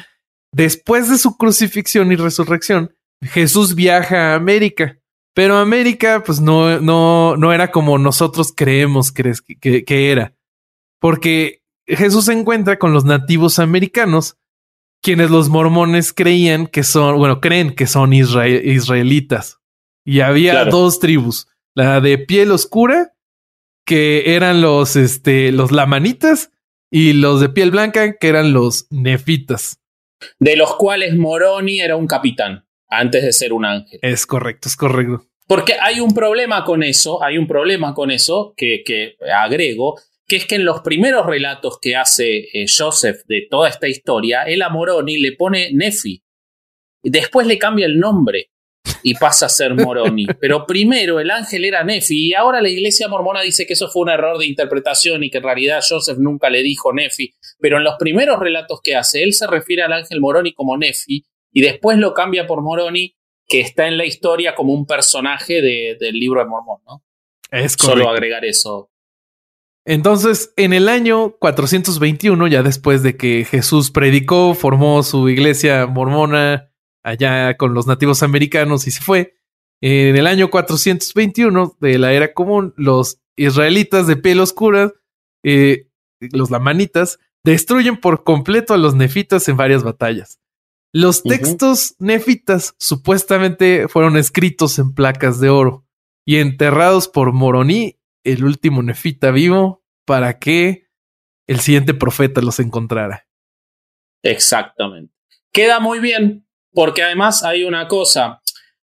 después de su crucifixión y resurrección, Jesús viaja a América. Pero América, pues no, no, no era como nosotros creemos que, que, era. Porque Jesús se encuentra con los nativos americanos, quienes los mormones creían que son, bueno, creen que son israelitas. Y había dos tribus, la de piel oscura, que eran los, este, los lamanitas, y los de piel blanca, que eran los nefitas. De los cuales Moroni era un capitán antes de ser un ángel. Es correcto, es correcto. Porque hay un problema con eso, hay un problema con eso que, que agrego, que es que en los primeros relatos que hace eh, Joseph de toda esta historia, él a Moroni le pone Nefi. Después le cambia el nombre y pasa a ser Moroni. Pero primero el ángel era Nefi y ahora la iglesia mormona dice que eso fue un error de interpretación y que en realidad Joseph nunca le dijo Nefi. Pero en los primeros relatos que hace, él se refiere al ángel Moroni como Nefi y después lo cambia por Moroni, que está en la historia como un personaje del libro de Mormón, ¿no? Es Solo agregar eso. Entonces, en el año 421, ya después de que Jesús predicó, formó su iglesia mormona allá con los nativos americanos y se fue, en el año 421 de la era común, los israelitas de piel oscura, eh, los lamanitas, destruyen por completo a los nefitas en varias batallas. Los textos nefitas supuestamente fueron escritos en placas de oro y enterrados por Moroní, el último nefita vivo, para que el siguiente profeta los encontrara. Exactamente. Queda muy bien, porque además hay una cosa.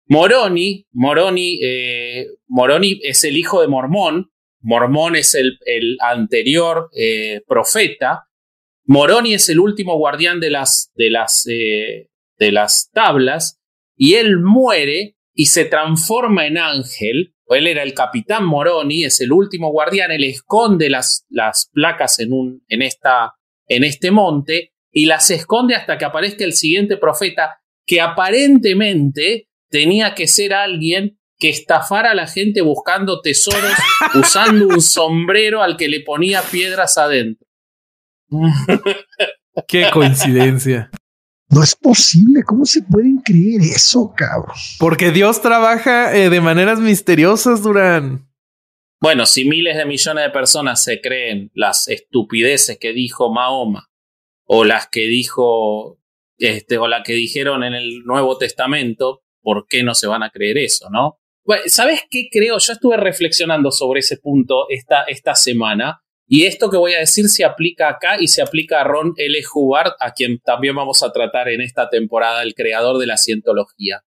Moroni, Moroni, eh, Moroni es el hijo de Mormón. Mormón es el, anterior eh, profeta. Moroni es el último guardián de las, de las, eh, de las tablas y él muere y se transforma en ángel. Él era el capitán Moroni, es el último guardián, él esconde las, las placas en, un, en, esta, en este monte y las esconde hasta que aparezca el siguiente profeta que aparentemente tenía que ser alguien que estafara a la gente buscando tesoros usando un sombrero al que le ponía piedras adentro. Qué coincidencia. No es posible. ¿Cómo se pueden creer eso, cabrón? Porque Dios trabaja eh, de maneras misteriosas, Durán. Bueno, si miles de millones de personas se creen las estupideces que dijo Mahoma o las que dijo este, o la que dijeron en el Nuevo Testamento, ¿por qué no se van a creer eso, no? ¿Sabes qué creo? Yo estuve reflexionando sobre ese punto esta, esta semana y esto que voy a decir se aplica acá y se aplica a Ron L. Hubbard, a quien también vamos a tratar en esta temporada, el creador de la cientología.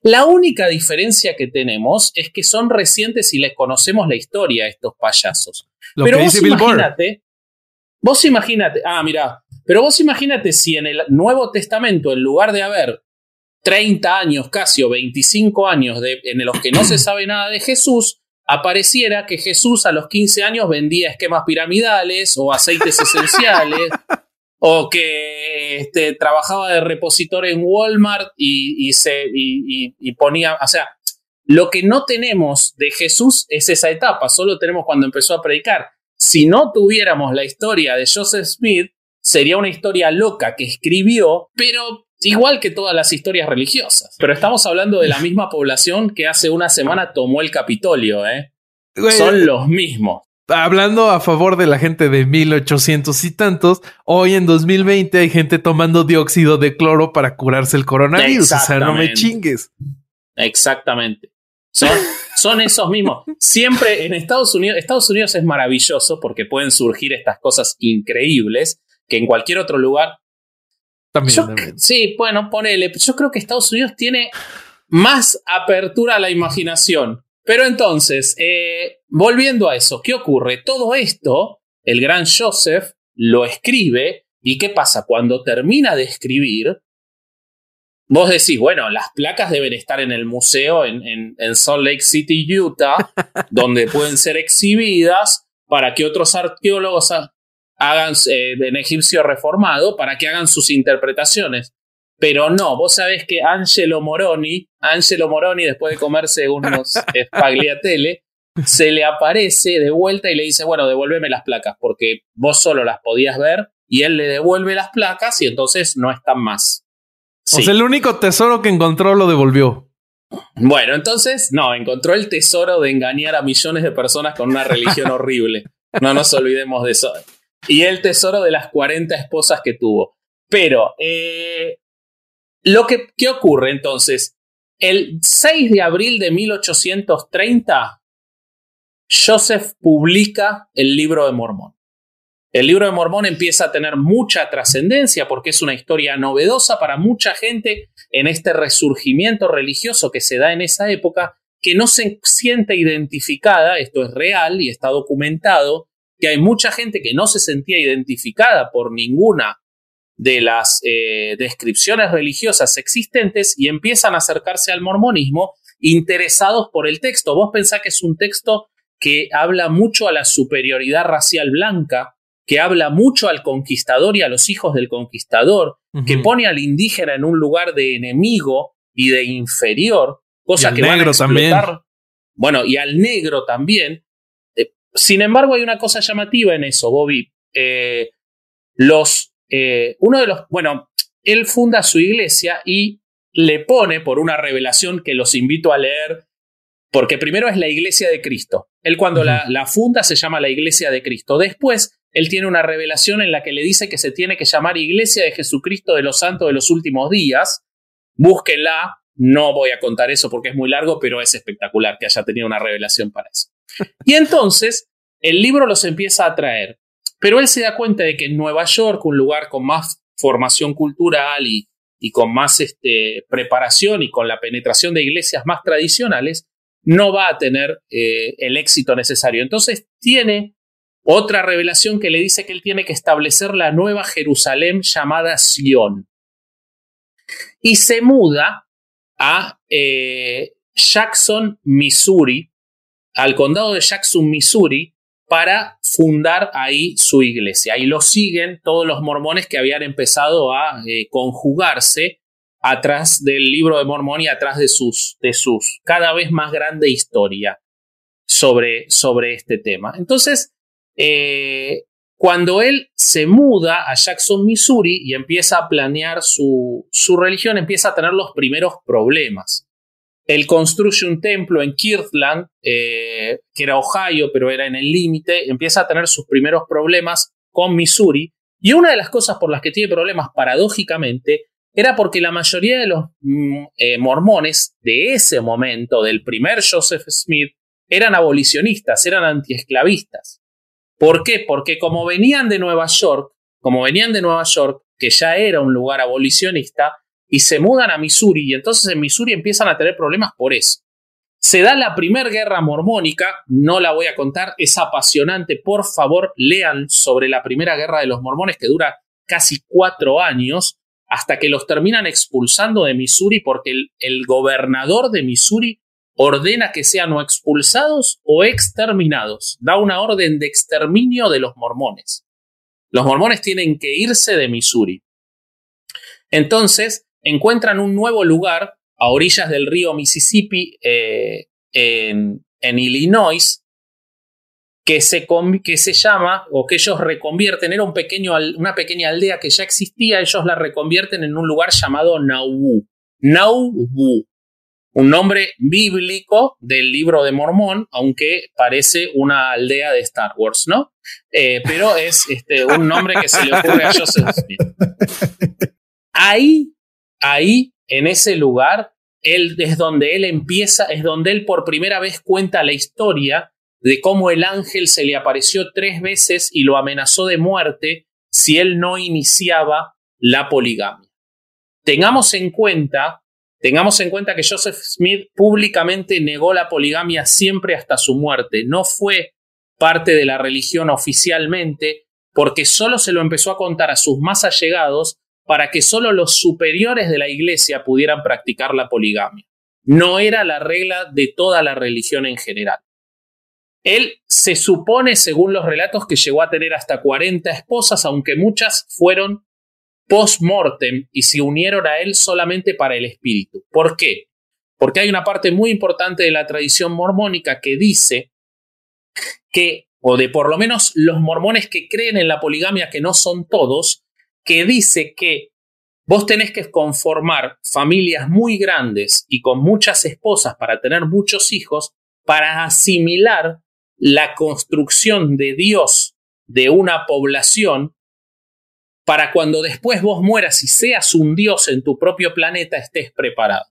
La única diferencia que tenemos es que son recientes y les conocemos la historia a estos payasos. pero vos imagínate, vos imagínate, ah, mira, pero vos imagínate si en el Nuevo Testamento, en lugar de haber 30 años casi o 25 años de, en los que no se sabe nada de Jesús, apareciera que Jesús a los 15 años vendía esquemas piramidales o aceites esenciales, o que este, trabajaba de repositor en Walmart y, se, y, ponía, o sea, lo que no tenemos de Jesús es esa etapa, solo tenemos cuando empezó a predicar. Si no tuviéramos la historia de Joseph Smith, sería una historia loca que escribió, pero Igual que todas las historias religiosas. Pero estamos hablando de la misma población que hace una semana tomó el Capitolio, ¿eh? Son los mismos. Hablando a favor de la gente de 1800 y tantos, hoy en 2020 hay gente tomando dióxido de cloro para curarse el coronavirus. O sea, no me chingues. Exactamente. Son, son esos mismos. Siempre en Estados Unidos, Estados Unidos es maravilloso porque pueden surgir estas cosas increíbles que en cualquier otro lugar Sí, bueno, ponele. Yo creo que Estados Unidos tiene más apertura a la imaginación. Pero entonces, eh, volviendo a eso, ¿qué ocurre? Todo esto el gran Joseph lo escribe y ¿qué pasa? Cuando termina de escribir, vos decís, bueno, las placas deben estar en el museo en, en, Salt Lake City, Utah, donde pueden ser exhibidas para que otros arqueólogos hagan eh, en egipcio reformado, para que hagan sus interpretaciones. Pero no, vos sabés que Angelo Moroni, Angelo Moroni, después de comerse unos spagliatelle, se le aparece de vuelta y le dice, bueno, devuélveme las placas, porque vos solo las podías ver, y él le devuelve las placas y entonces no están más. O sea, el único tesoro que encontró lo devolvió. Bueno, entonces, no, encontró el tesoro de engañar a millones de personas con una religión horrible. No nos olvidemos de eso. Y el tesoro de las 40 esposas que tuvo. Pero, eh, lo que ¿qué ocurre entonces? El 6 de abril de 1830, Joseph publica el libro de Mormón. El libro de Mormón empieza a tener mucha trascendencia porque es una historia novedosa para mucha gente en este resurgimiento religioso que se da en esa época, que no se siente identificada, esto es real y está documentado, que hay mucha gente que no se sentía identificada por ninguna de las eh, descripciones religiosas existentes y empiezan a acercarse al mormonismo interesados por el texto. Vos pensás que es un texto que habla mucho a la superioridad racial blanca, que habla mucho al conquistador y a los hijos del conquistador, que pone al indígena en un lugar de enemigo y de inferior, cosa que negro van a También. Bueno, y al negro también. Sin embargo, hay una cosa llamativa en eso, Bobby. Eh, los, eh, uno de los, bueno, él funda su iglesia y le pone por una revelación que los invito a leer, porque primero es la iglesia de Cristo. Él cuando la, la funda se llama la iglesia de Cristo. Después él tiene una revelación en la que le dice que se tiene que llamar Iglesia de Jesucristo de los Santos de los Últimos Días. Búsquenla, no voy a contar eso porque es muy largo, pero es espectacular que haya tenido una revelación para eso. Y entonces, el libro los empieza a traer, pero él se da cuenta de que en Nueva York, un lugar con más formación cultural y, y con más este, preparación y con la penetración de iglesias más tradicionales, no va a tener eh, el éxito necesario. Entonces tiene otra revelación que le dice que él tiene que establecer la nueva Jerusalén llamada Sion. Y se muda a eh, Jackson, Missouri, al condado de Jackson, Missouri, para fundar ahí su iglesia. Y lo siguen todos los mormones que habían empezado a eh, conjugarse atrás del libro de Mormón y atrás de sus, de sus cada vez más grande historia sobre, sobre este tema. Entonces, eh, cuando él se muda a Jackson, Missouri y empieza a planear su, su religión, empieza a tener los primeros problemas. Él construye un templo en Kirtland, eh, que era Ohio, pero era en el límite, empieza a tener sus primeros problemas con Missouri. Y una de las cosas por las que tiene problemas, paradójicamente, era porque la mayoría de los mm, eh, mormones de ese momento, del primer Joseph Smith, eran abolicionistas, eran antiesclavistas. ¿Por qué? Porque como venían de Nueva York, como venían de Nueva York, que ya era un lugar abolicionista, y se mudan a Missouri, y entonces en Missouri empiezan a tener problemas por eso. Se da la primera guerra mormónica, no la voy a contar, es apasionante, por favor lean sobre la primera guerra de los mormones que dura casi cuatro años, hasta que los terminan expulsando de Missouri porque el, gobernador de Missouri ordena que sean o expulsados o exterminados. Da una orden de exterminio de los mormones. Los mormones tienen que irse de Missouri. Entonces, encuentran un nuevo lugar a orillas del río Mississippi eh, en, Illinois que se, que se, llama o que ellos reconvierten, era un pequeño, una pequeña aldea que ya existía, ellos la reconvierten en un lugar llamado Nauvoo. Nauvoo un nombre bíblico del libro de Mormón, aunque parece una aldea de Star Wars, ¿no? Eh, pero es este, un nombre que se le ocurre a Joseph Smith. Ahí, ahí, en ese lugar, es donde él empieza, es donde él por primera vez cuenta la historia de cómo el ángel se le apareció tres veces y lo amenazó de muerte si él no iniciaba la poligamia. Tengamos en cuenta Tengamos en cuenta que Joseph Smith públicamente negó la poligamia siempre hasta su muerte. No fue parte de la religión oficialmente, porque solo se lo empezó a contar a sus más allegados para que solo los superiores de la iglesia pudieran practicar la poligamia. No era la regla de toda la religión en general. Él se supone, según los relatos, que llegó a tener hasta 40 esposas, aunque muchas fueron post-mortem y se unieron a él solamente para el espíritu. ¿Por qué? Porque hay una parte muy importante de la tradición mormónica que dice que, o de por lo menos los mormones que creen en la poligamia, que no son todos, que dice que vos tenés que conformar familias muy grandes y con muchas esposas para tener muchos hijos para asimilar la construcción de Dios de una población para cuando después vos mueras y seas un Dios en tu propio planeta estés preparado.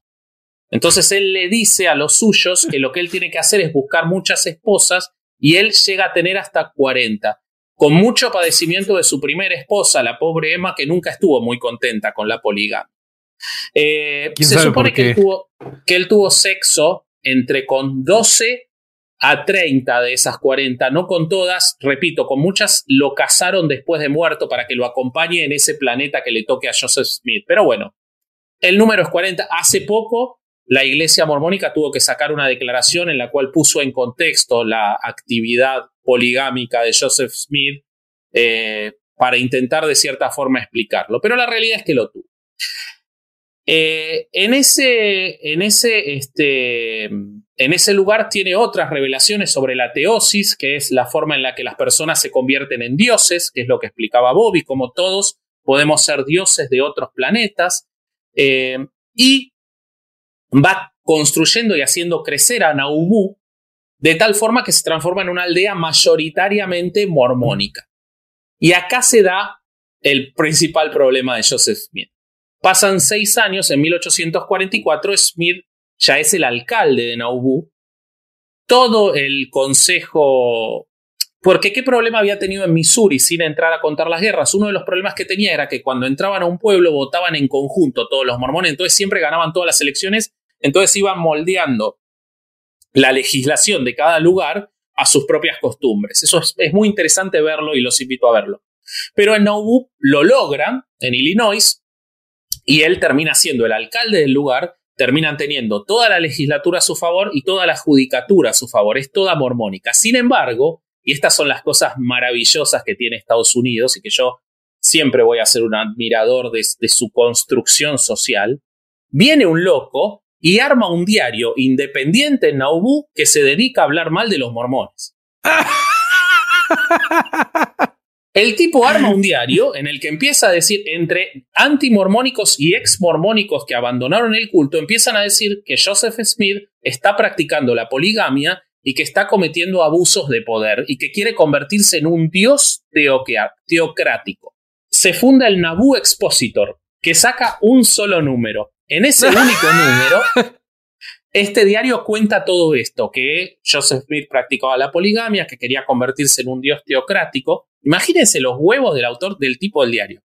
Entonces él le dice a los suyos que lo que él tiene que hacer es buscar muchas esposas y él llega a tener hasta 40, con mucho padecimiento de su primera esposa, la pobre Emma, que nunca estuvo muy contenta con la poligamia. Eh, se supone que él, tuvo, que él tuvo sexo entre con 12 a 30 de esas 40, no con todas, repito, con muchas lo casaron después de muerto para que lo acompañe en ese planeta que le toque a Joseph Smith. Pero bueno, el número es 40. Hace poco la Iglesia Mormónica tuvo que sacar una declaración en la cual puso en contexto la actividad poligámica de Joseph Smith eh, para intentar de cierta forma explicarlo, pero la realidad es que lo tuvo. Eh, en, ese, en, ese, este, en ese lugar tiene otras revelaciones sobre la teosis, que es la forma en la que las personas se convierten en dioses, que es lo que explicaba Bobby, como todos podemos ser dioses de otros planetas. Eh, y va construyendo y haciendo crecer a Nauvoo de tal forma que se transforma en una aldea mayoritariamente mormónica. Y acá se da el principal problema de Joseph Smith. Pasan seis años, en 1844 Smith ya es el alcalde de Nauvoo. Todo el consejo... Porque qué problema había tenido en Missouri sin entrar a contar las guerras. Uno de los problemas que tenía era que cuando entraban a un pueblo votaban en conjunto todos los mormones, entonces siempre ganaban todas las elecciones entonces iban moldeando la legislación de cada lugar a sus propias costumbres. Eso es, muy interesante verlo y los invito a verlo. Pero en Nauvoo lo logran, en Illinois, y él termina siendo el alcalde del lugar, terminan teniendo toda la legislatura a su favor y toda la judicatura a su favor, es toda mormónica. Sin embargo, y estas son las cosas maravillosas que tiene Estados Unidos y que yo siempre voy a ser un admirador de, de su construcción social, viene un loco y arma un diario independiente en Nauvoo que se dedica a hablar mal de los mormones. El tipo arma un diario en el que empieza a decir, entre antimormónicos y exmormónicos que abandonaron el culto, empiezan a decir que Joseph Smith está practicando la poligamia y que está cometiendo abusos de poder y que quiere convertirse en un dios teocrático. Se funda el Nauvoo Expositor, que saca un solo número, en ese único número, este diario cuenta todo esto, que Joseph Smith practicaba la poligamia, que quería convertirse en un dios teocrático. Imagínense los huevos del autor del tipo del diario.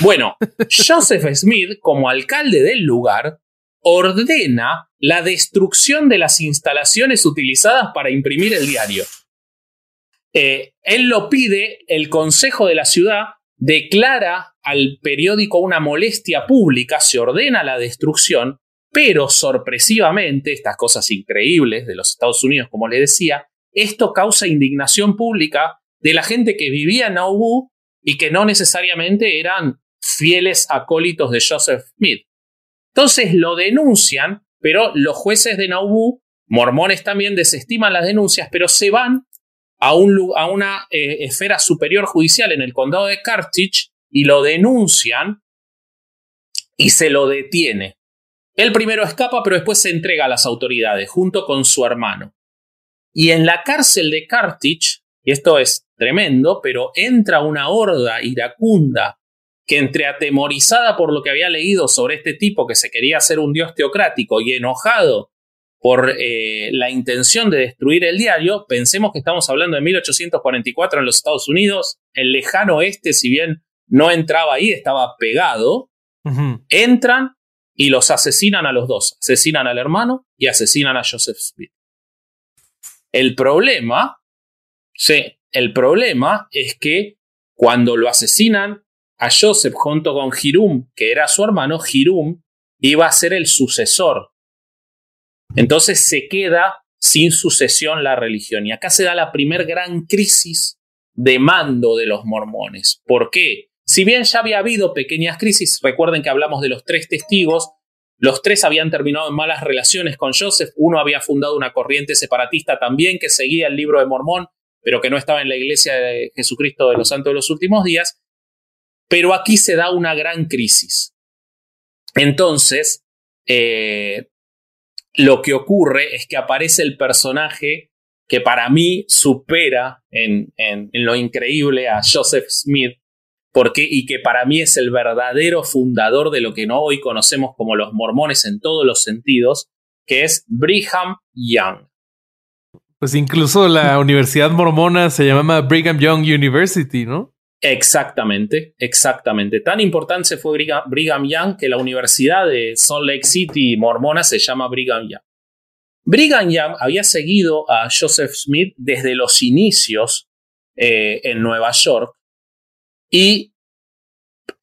Bueno, Joseph Smith, como alcalde del lugar, ordena la destrucción de las instalaciones utilizadas para imprimir el diario. Eh, él lo pide, el Consejo de la Ciudad declara al periódico una molestia pública, se ordena la destrucción, pero sorpresivamente, estas cosas increíbles de los Estados Unidos, como le decía, esto causa indignación pública de la gente que vivía en Nauvoo y que no necesariamente eran fieles acólitos de Joseph Smith. Entonces lo denuncian, pero los jueces de Nauvoo, mormones también, desestiman las denuncias, pero se van a, una eh, esfera superior judicial en el condado de Carthage y lo denuncian y se lo detiene. Él primero escapa, pero después se entrega a las autoridades junto con su hermano. Y en la cárcel de Carthage, y esto es tremendo, pero entra una horda iracunda que entre atemorizada por lo que había leído sobre este tipo que se quería hacer un dios teocrático y enojado por eh, la intención de destruir el diario, pensemos que estamos hablando de 1844 en los Estados Unidos, el lejano oeste, si bien no entraba ahí, estaba pegado, entran y los asesinan a los dos, asesinan al hermano y asesinan a Joseph Smith. El problema Sí, el problema es que cuando lo asesinan a Joseph junto con Hirum, que era su hermano, Hirum iba a ser el sucesor. Entonces se queda sin sucesión la religión. Y acá se da la primer gran crisis de mando de los mormones. ¿Por qué? Si bien ya había habido pequeñas crisis, recuerden que hablamos de los tres testigos, los tres habían terminado en malas relaciones con Joseph, uno había fundado una corriente separatista también que seguía el libro de Mormón, pero que no estaba en la iglesia de Jesucristo de los Santos de los Últimos Días, pero aquí se da una gran crisis. Entonces, eh, lo que ocurre es que aparece el personaje que para mí supera en, lo increíble a Joseph Smith, porque, y que para mí es el verdadero fundador de lo que no hoy conocemos como los mormones en todos los sentidos, que es Brigham Young. Pues incluso la universidad mormona se llamaba Brigham Young University, ¿no? Exactamente, exactamente. Tan importante fue Brigham, Young que la Universidad de Salt Lake City mormona se llama Brigham Young. Brigham Young había seguido a Joseph Smith desde los inicios eh, en Nueva York y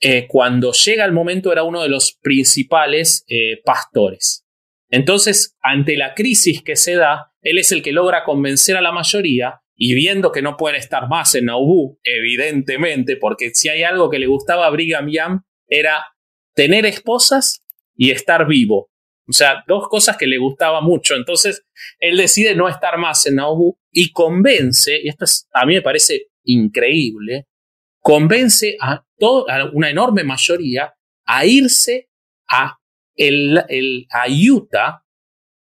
eh, cuando llega el momento era uno de los principales eh, pastores. Entonces, ante la crisis que se da, él es el que logra convencer a la mayoría y viendo que no puede estar más en Nauvoo, evidentemente, porque si hay algo que le gustaba a Brigham Young era tener esposas y estar vivo. O sea, dos cosas que le gustaba mucho. Entonces, él decide no estar más en Nauvoo y convence, y esto a mí me parece increíble, convence a, toda, una enorme mayoría a irse a, el, a Utah,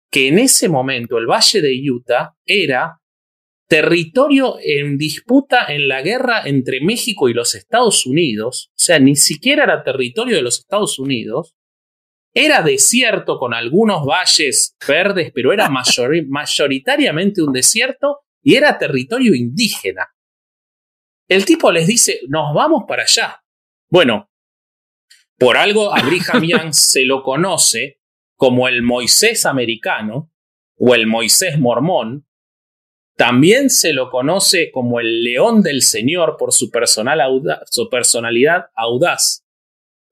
que en ese momento el valle de Utah era territorio en disputa en la guerra entre México y los Estados Unidos, o sea, ni siquiera era territorio de los Estados Unidos, era desierto con algunos valles verdes, pero era mayoritariamente un desierto y era territorio indígena. El tipo les dice, nos vamos para allá. Bueno, por algo a Brigham Young se lo conoce como el Moisés americano o el Moisés mormón, también se lo conoce como el león del Señor por su, su personalidad audaz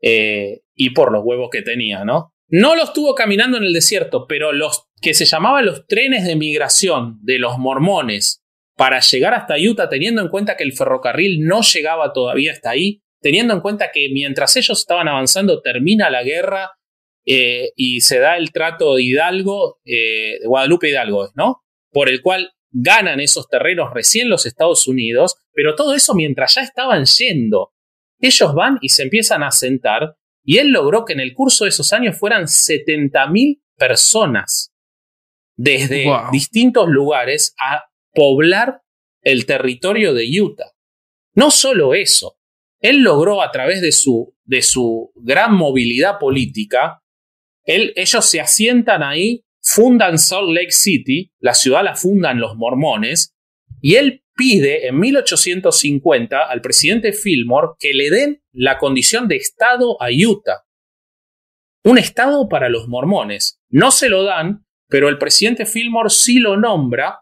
eh, y por los huevos que tenía, ¿no? No los tuvo caminando en el desierto, pero los que se llamaban los trenes de migración de los mormones para llegar hasta Utah, teniendo en cuenta que el ferrocarril no llegaba todavía hasta ahí, teniendo en cuenta que mientras ellos estaban avanzando termina la guerra eh, y se da el trato de Hidalgo, eh, de Guadalupe Hidalgo, ¿no? Por el cual ganan esos terrenos recién los Estados Unidos, pero todo eso mientras ya estaban yendo. Ellos van y se empiezan a sentar y él logró que en el curso de esos años fueran 70.000 personas desde distintos lugares a poblar el territorio de Utah. No solo eso, él logró a través de su, de su gran movilidad política, ellos se asientan ahí fundan Salt Lake City, la ciudad la fundan los mormones, y él pide en 1850 al presidente Fillmore que le den la condición de estado a Utah. Un estado para los mormones. No se lo dan, pero el presidente Fillmore sí lo nombra.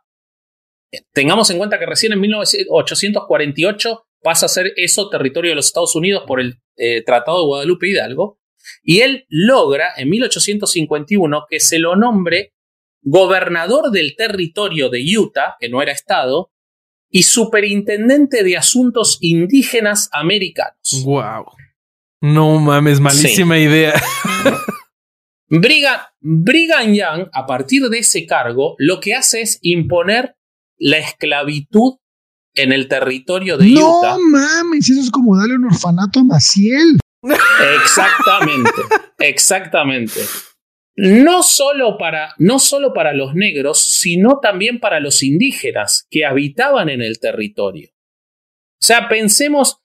Tengamos en cuenta que recién en 1848 pasa a ser eso territorio de los Estados Unidos por el eh, Tratado de Guadalupe Hidalgo. Y él logra en 1851 que se lo nombre gobernador del territorio de Utah, que no era estado, y superintendente de asuntos indígenas americanos. Wow. No mames, malísima idea. Brigham, Brigham Young, a partir de ese cargo, lo que hace es imponer la esclavitud en el territorio de Utah. No mames, eso es como darle un orfanato a Maciel. Exactamente, exactamente. No solo, para, no solo para los negros, sino también para los indígenas que habitaban en el territorio. O sea, pensemos,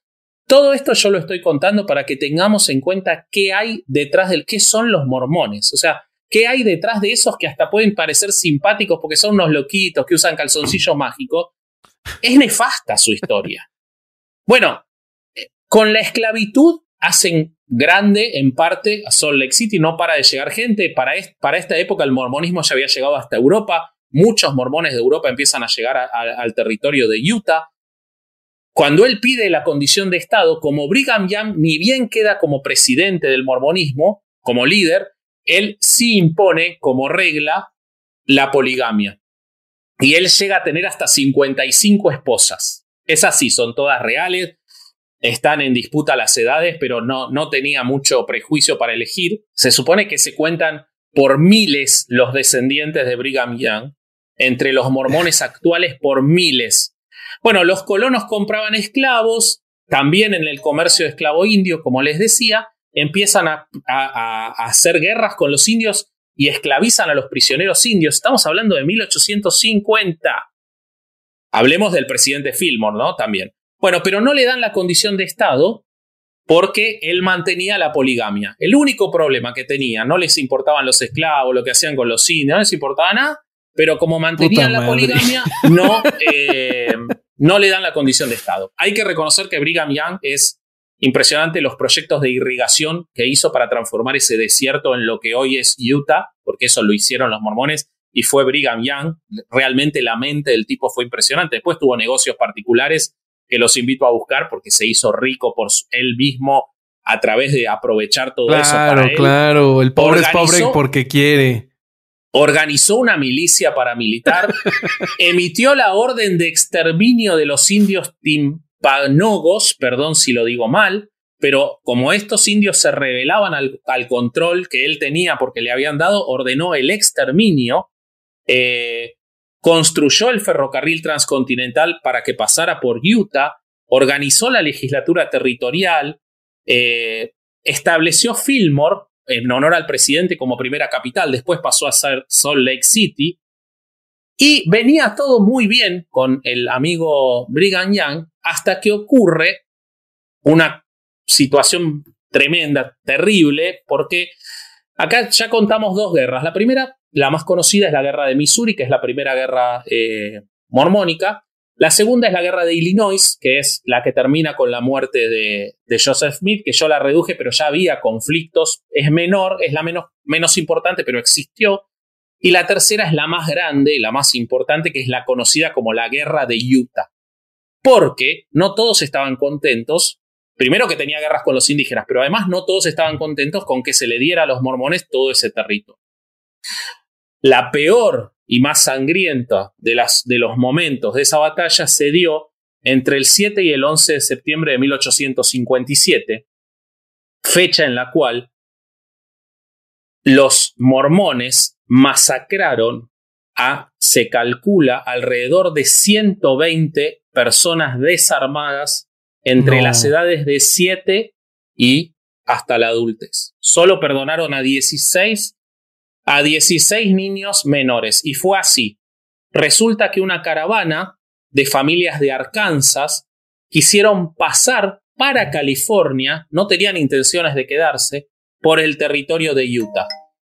todo esto yo lo estoy contando para que tengamos en cuenta qué hay detrás del qué son los mormones. O sea, qué hay detrás de esos que hasta pueden parecer simpáticos porque son unos loquitos que usan calzoncillo mágico. Es nefasta su historia. Bueno, eh, con la esclavitud hacen grande en parte a Salt Lake City, no para de llegar gente, para esta época el mormonismo ya había llegado hasta Europa, muchos mormones de Europa empiezan a llegar al territorio de Utah. Cuando él pide la condición de Estado, como Brigham Young ni bien queda como presidente del mormonismo, como líder, él sí impone como regla la poligamia. Y él llega a tener hasta 55 esposas. Esas sí, son todas reales, están en disputa las edades, pero no, no tenía mucho prejuicio para elegir. Se supone que se cuentan por miles los descendientes de Brigham Young, entre los mormones actuales por miles. Bueno, los colonos compraban esclavos, también en el comercio de esclavo indio, como les decía, empiezan a, hacer guerras con los indios y esclavizan a los prisioneros indios. Estamos hablando de 1850. Hablemos del presidente Fillmore, ¿no? También. Bueno, pero no le dan la condición de Estado porque él mantenía la poligamia. El único problema que tenía, no les importaban los esclavos, lo que hacían con los indios, no les importaba nada, pero como mantenían la poligamia, no, eh, no le dan la condición de Estado. Hay que reconocer que Brigham Young es impresionante los proyectos de irrigación que hizo para transformar ese desierto en lo que hoy es Utah, porque eso lo hicieron los mormones y fue Brigham Young. Realmente la mente del tipo fue impresionante. Después tuvo negocios particulares que los invito a buscar porque se hizo rico por él mismo a través de aprovechar todo eso para él. Claro, el pobre es pobre porque quiere. Organizó una milicia paramilitar, emitió la orden de exterminio de los indios timpanogos, perdón si lo digo mal, pero como estos indios se rebelaban al, control que él tenía porque le habían dado, ordenó el exterminio. Eh, construyó el ferrocarril transcontinental para que pasara por Utah, organizó la legislatura territorial, eh, estableció Fillmore en honor al presidente como primera capital, después pasó a ser Salt Lake City, y venía todo muy bien con el amigo Brigham Young hasta que ocurre una situación tremenda, terrible, porque acá ya contamos dos guerras. La primera la más conocida es la guerra de Missouri, que es la primera guerra eh, mormónica. La segunda es la guerra de Illinois, que es la que termina con la muerte de, Joseph Smith, que yo la reduje, pero ya había conflictos. Es menor, es la menos, menos importante, pero existió. Y la tercera es la más grande, la más importante, que es la conocida como la guerra de Utah. Porque no todos estaban contentos. Primero que tenía guerras con los indígenas, pero además no todos estaban contentos con que se le diera a los mormones todo ese territorio. La peor y más sangrienta de, de los momentos de esa batalla se dio entre el 7 y el 11 de septiembre de 1857, fecha en la cual los mormones masacraron a, se calcula, alrededor de 120 personas desarmadas entre las edades de 7 y hasta la adultez. Solo perdonaron a 16 a 16 niños menores. Y fue así. Resulta que una caravana de familias de Arkansas quisieron pasar para California, no tenían intenciones de quedarse, por el territorio de Utah.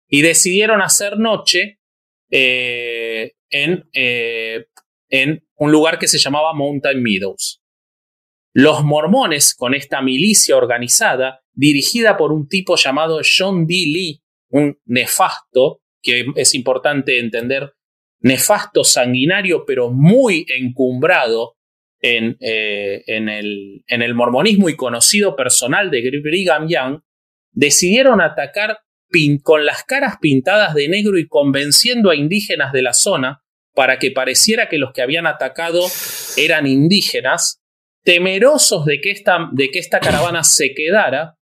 Y decidieron hacer noche eh, en, eh, en un lugar que se llamaba Mountain Meadows. Los mormones, con esta milicia organizada, dirigida por un tipo llamado John D. Lee, un nefasto, que es importante entender, nefasto, sanguinario, pero muy encumbrado en, eh, en, el, en el mormonismo y conocido personal de Brigham Young, decidieron atacar con las caras pintadas de negro y convenciendo a indígenas de la zona para que pareciera que los que habían atacado eran indígenas, temerosos de que esta, de que esta caravana se quedara,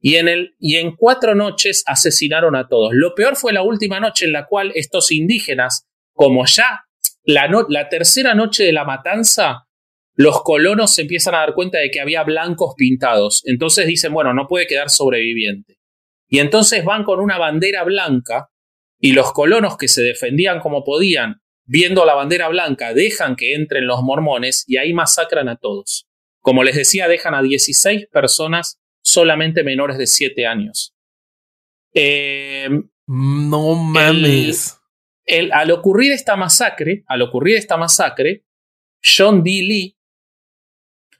y en, el, y en cuatro noches asesinaron a todos. Lo peor fue la última noche en la cual estos indígenas, como ya la, la tercera noche de la matanza, los colonos se empiezan a dar cuenta de que había blancos pintados. Entonces dicen, bueno, no puede quedar sobreviviente. Y entonces van con una bandera blanca y los colonos que se defendían como podían, viendo la bandera blanca, dejan que entren los mormones y ahí masacran a todos. Como les decía, dejan a 16 personas solamente menores de 7 años. Eh, no mames. al ocurrir esta masacre, al ocurrir esta masacre, John D. Lee,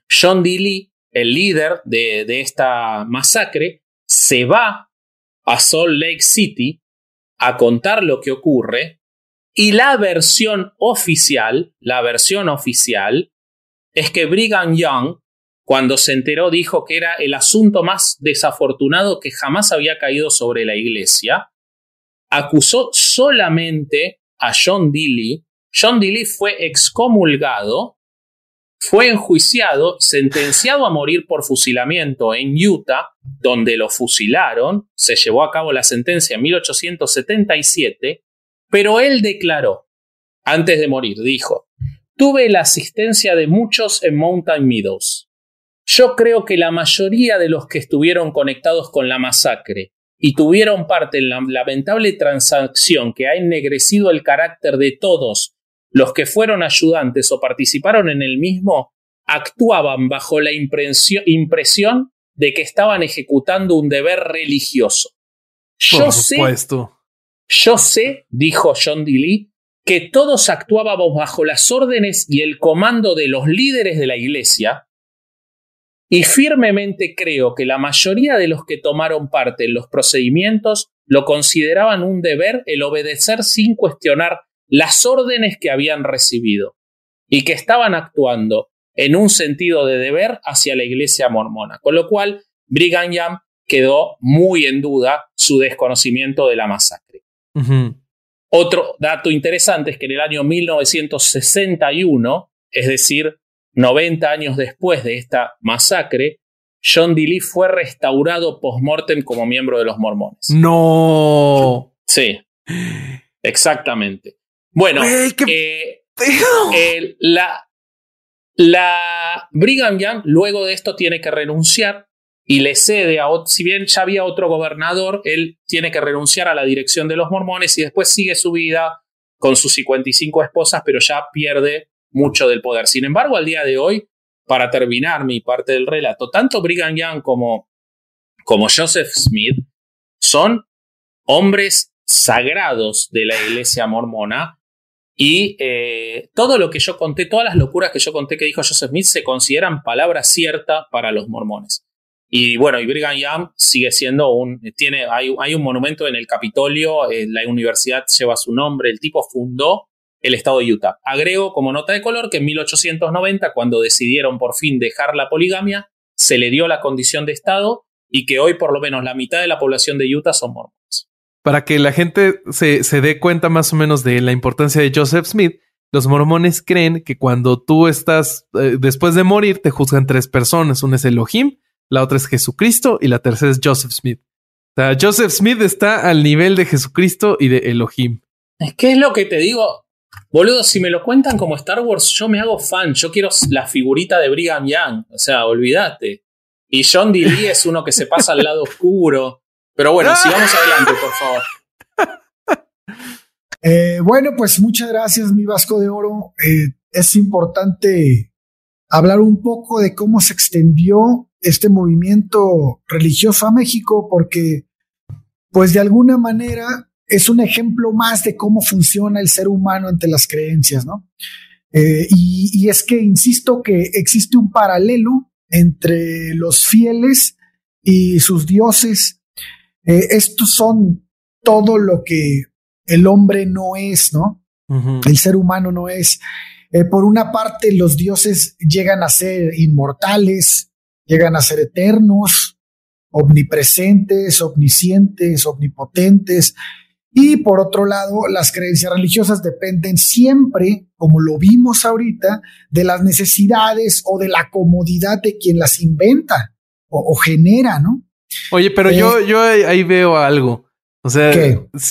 John D. Lee, el líder de, de esta masacre, se va a Salt Lake City a contar lo que ocurre Y la versión oficial, la versión oficial, es que Brigham Young, cuando se enteró, dijo que era el asunto más desafortunado que jamás había caído sobre la iglesia, acusó solamente a John Dilly. John Dilly fue excomulgado, fue enjuiciado, sentenciado a morir por fusilamiento en Utah, donde lo fusilaron, se llevó a cabo la sentencia en 1877, pero él declaró, antes de morir, dijo, tuve la asistencia de muchos en Mountain Meadows. Yo creo que la mayoría de los que estuvieron conectados con la masacre y tuvieron parte en la lamentable transacción que ha ennegrecido el carácter de todos los que fueron ayudantes o participaron en el mismo, actuaban bajo la impresión de que estaban ejecutando un deber religioso. Yo sé, yo sé, dijo John D. que todos actuábamos bajo las órdenes y el comando de los líderes de la iglesia, y firmemente creo que la mayoría de los que tomaron parte en los procedimientos lo consideraban un deber el obedecer sin cuestionar las órdenes que habían recibido y que estaban actuando en un sentido de deber hacia la iglesia mormona, con lo cual Brigham Young quedó muy en duda su desconocimiento de la masacre. Otro dato interesante es que en el año 1961, es decir, 90 años después de esta masacre, John D. Lee fue restaurado post-mortem como miembro de los mormones. No. Sí, exactamente. Bueno, eh, la, la Brigham Young luego de esto tiene que renunciar y le cede a, si bien ya había otro gobernador, él tiene que renunciar a la dirección de los mormones y después sigue su vida con sus 55 esposas, pero ya pierde mucho del poder. Sin embargo, al día de hoy, para terminar mi parte del relato, tanto Brigham Young como, como Joseph Smith son hombres sagrados de la iglesia mormona y eh, todo lo que yo conté, todas las locuras que yo conté que dijo Joseph Smith se consideran palabra cierta para los mormones. Y bueno, y Brigham Young sigue siendo un, tiene, hay, un monumento en el Capitolio, eh, la universidad lleva su nombre, el tipo fundó el estado de Utah. Agrego como nota de color que en 1890, cuando decidieron por fin dejar la poligamia, se le dio la condición de estado y que hoy por lo menos la mitad de la población de Utah son mormones. Para que la gente se, se dé cuenta más o menos de la importancia de Joseph Smith, los mormones creen que cuando tú estás eh, después de morir te juzgan tres personas. Una es Elohim, la otra es Jesucristo y la tercera es Joseph Smith. O sea, Joseph Smith está al nivel de Jesucristo y de Elohim. Es que es lo que te digo. Boludo, si me lo cuentan como Star Wars, yo me hago fan. Yo quiero la figurita de Brigham Young. O sea, olvídate. Y John D. Es uno que se pasa al lado oscuro. Pero bueno, sigamos adelante, por favor. Eh, bueno, pues muchas gracias, mi Vasco de Oro. Eh, es importante hablar un poco de cómo se extendió este movimiento religioso a México, porque, pues de alguna manera, es un ejemplo más de cómo funciona el ser humano ante las creencias, ¿no? Eh, y, es que insisto que existe un paralelo entre los fieles y sus dioses. Eh, estos son todo lo que el hombre no es, ¿no? El ser humano no es. Eh, por una parte, los dioses llegan a ser inmortales, llegan a ser eternos, omnipresentes, omniscientes, omnipotentes, y por otro lado, las creencias religiosas dependen siempre, como lo vimos ahorita, de las necesidades o de la comodidad de quien las inventa o, genera, ¿no? Oye, pero yo, eh, yo ahí veo algo. O sea,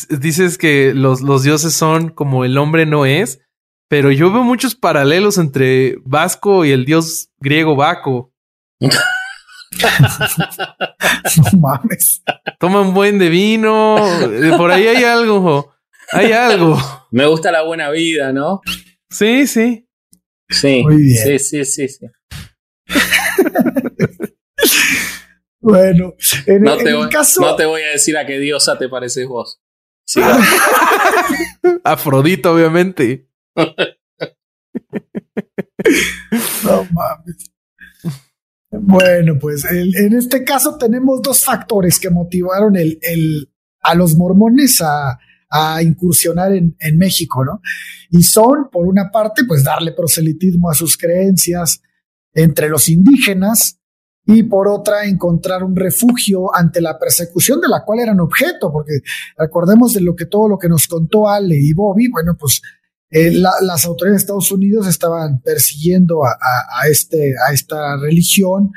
dices que los, los dioses son como el hombre no es, pero yo veo muchos paralelos entre Vasco y el dios griego Baco. no mames. Toman buen de vino. Eh, por ahí hay algo. Hay algo. Me gusta la buena vida, ¿no? Sí, sí. Sí. Muy bien. Sí, sí, sí, sí. bueno, en, no te el voy, caso. No te voy a decir a qué diosa te pareces vos. Afrodita, obviamente. no mames. Bueno, pues en este caso tenemos dos factores que motivaron el, a los mormones a, a incursionar en, en, México, ¿no? Y son, por una parte, pues darle proselitismo a sus creencias entre los indígenas y por otra encontrar un refugio ante la persecución de la cual eran objeto, porque recordemos de lo que todo lo que nos contó Ale y Bobby, bueno, pues eh, las autoridades de Estados Unidos estaban persiguiendo a, este, a esta religión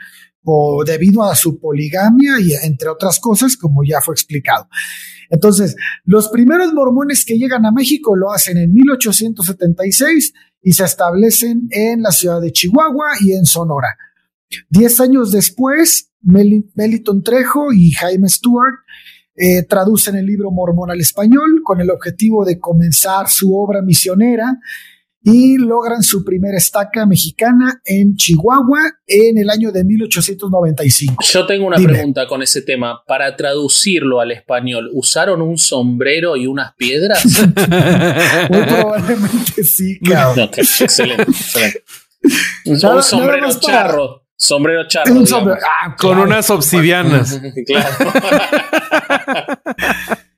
debido a su poligamia y entre otras cosas, como ya fue explicado. Entonces, los primeros mormones que llegan a México lo hacen en 1876 y se establecen en la ciudad de Chihuahua y en Sonora. Diez años después, Meliton Trejo y Jaime Stewart eh, traducen el libro Mormón al español con el objetivo de comenzar su obra misionera y logran su primera estaca mexicana en Chihuahua en el año de 1895. Yo tengo una pregunta con ese tema. Para traducirlo al español, ¿usaron un sombrero y unas piedras? Muy probablemente sí, claro. excelente, excelente. Un, sombrero charro. Sombrero charro. Ah, con unas obsidianas. claro.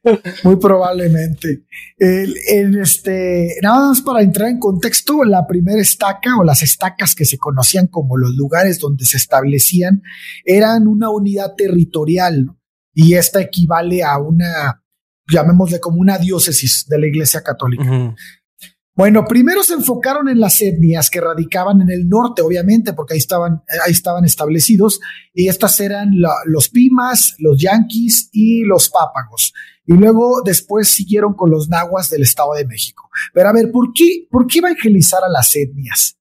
Muy probablemente. El, este, nada más para entrar en contexto, la primera estaca o las estacas que se conocían como los lugares donde se establecían eran una unidad territorial y esta equivale a una, llamémosle como una diócesis de la Iglesia Católica. Bueno, primero se enfocaron en las etnias que radicaban en el norte, obviamente, porque ahí estaban, ahí estaban establecidos, y estas eran los Pimas, los Yanquis y los Pápagos. Y luego después siguieron con los nahuas del Estado de México. Pero a ver, ¿por qué, por qué evangelizar a las etnias?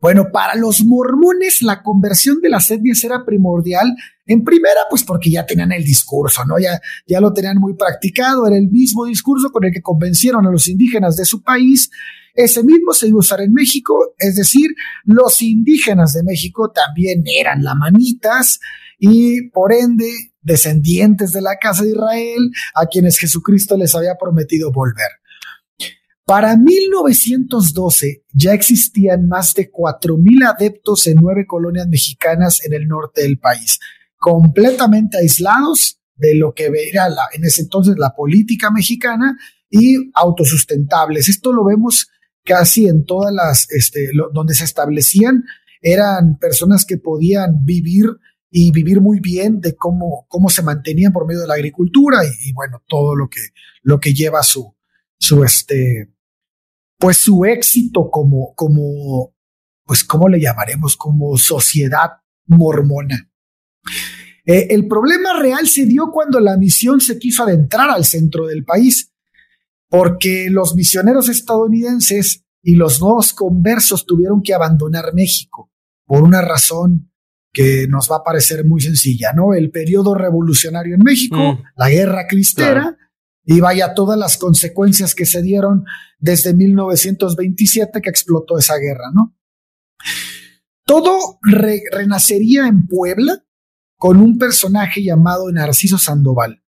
Bueno, para los mormones la conversión de las etnias era primordial. En primera, pues porque ya tenían el discurso, ¿no? Ya, ya lo tenían muy practicado, era el mismo discurso con el que convencieron a los indígenas de su país. Ese mismo se iba a usar en México, es decir, los indígenas de México también eran lamanitas y por ende descendientes de la casa de Israel a quienes Jesucristo les había prometido volver. Para 1912 ya existían más de 4.000 adeptos en nueve colonias mexicanas en el norte del país, completamente aislados de lo que era la, en ese entonces la política mexicana y autosustentables. Esto lo vemos casi en todas las, este, donde se establecían, eran personas que podían vivir y vivir muy bien de cómo, cómo se mantenían por medio de la agricultura y, y bueno, todo lo que, lo que lleva su, su, este, pues su éxito como, como, pues, ¿cómo le llamaremos? Como sociedad mormona. Eh, el problema real se dio cuando la misión se quiso adentrar al centro del país, porque los misioneros estadounidenses y los nuevos conversos tuvieron que abandonar México por una razón que nos va a parecer muy sencilla, ¿no? El periodo revolucionario en México, mm. la guerra cristera, y vaya todas las consecuencias que se dieron desde 1927 que explotó esa guerra, ¿no? Todo renacería en Puebla con un personaje llamado Narciso Sandoval.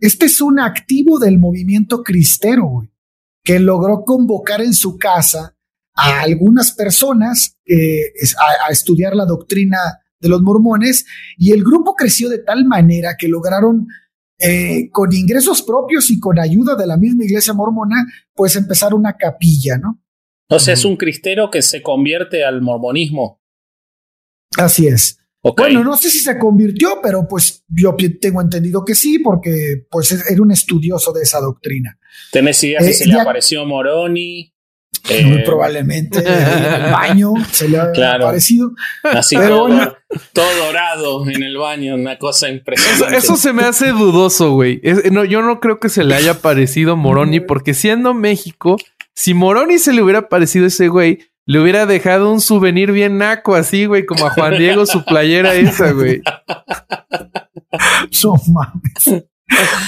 Este es un activo del movimiento cristero, que logró convocar en su casa a algunas personas a estudiar la doctrina de los mormones y el grupo creció de tal manera que lograron eh, con ingresos propios y con ayuda de la misma iglesia mormona, pues empezar una capilla, ¿no? O sea, es un cristero que se convierte al mormonismo. Así es. Bueno, no sé si se convirtió, pero pues yo tengo entendido que sí, porque pues era un estudioso de esa doctrina. ¿Tenés idea si se le apareció Moroni? Muy eh, probablemente en el baño se le ha aparecido. Así pero todo, dorado en el baño, una cosa impresionante. Eso, se me hace dudoso, güey. No, yo no creo que se le haya parecido Moroni, porque siendo México, si Moroni se le hubiera parecido ese güey, le hubiera dejado un souvenir bien naco así, güey, como a Juan Diego su playera esa, güey. Son mames.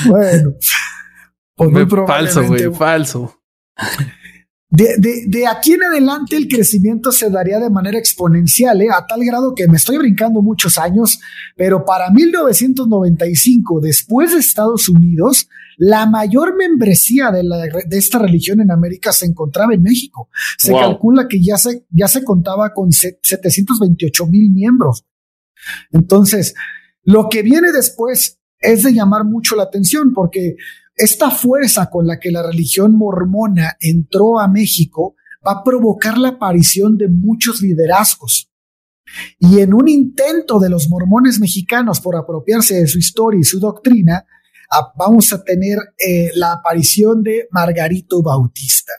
Bueno. Pues muy falso, güey, falso. De, aquí en adelante el crecimiento se daría de manera exponencial, ¿eh? a tal grado que me estoy brincando muchos años, pero para 1995, después de Estados Unidos, la mayor membresía de, de esta religión en América se encontraba en México. Se calcula que ya se, ya se contaba con 728 mil miembros. Entonces, lo que viene después es de llamar mucho la atención porque esta fuerza con la que la religión mormona entró a México va a provocar la aparición de muchos liderazgos. Y en un intento de los mormones mexicanos por apropiarse de su historia y su doctrina, vamos a tener eh, la aparición de Margarito Bautista.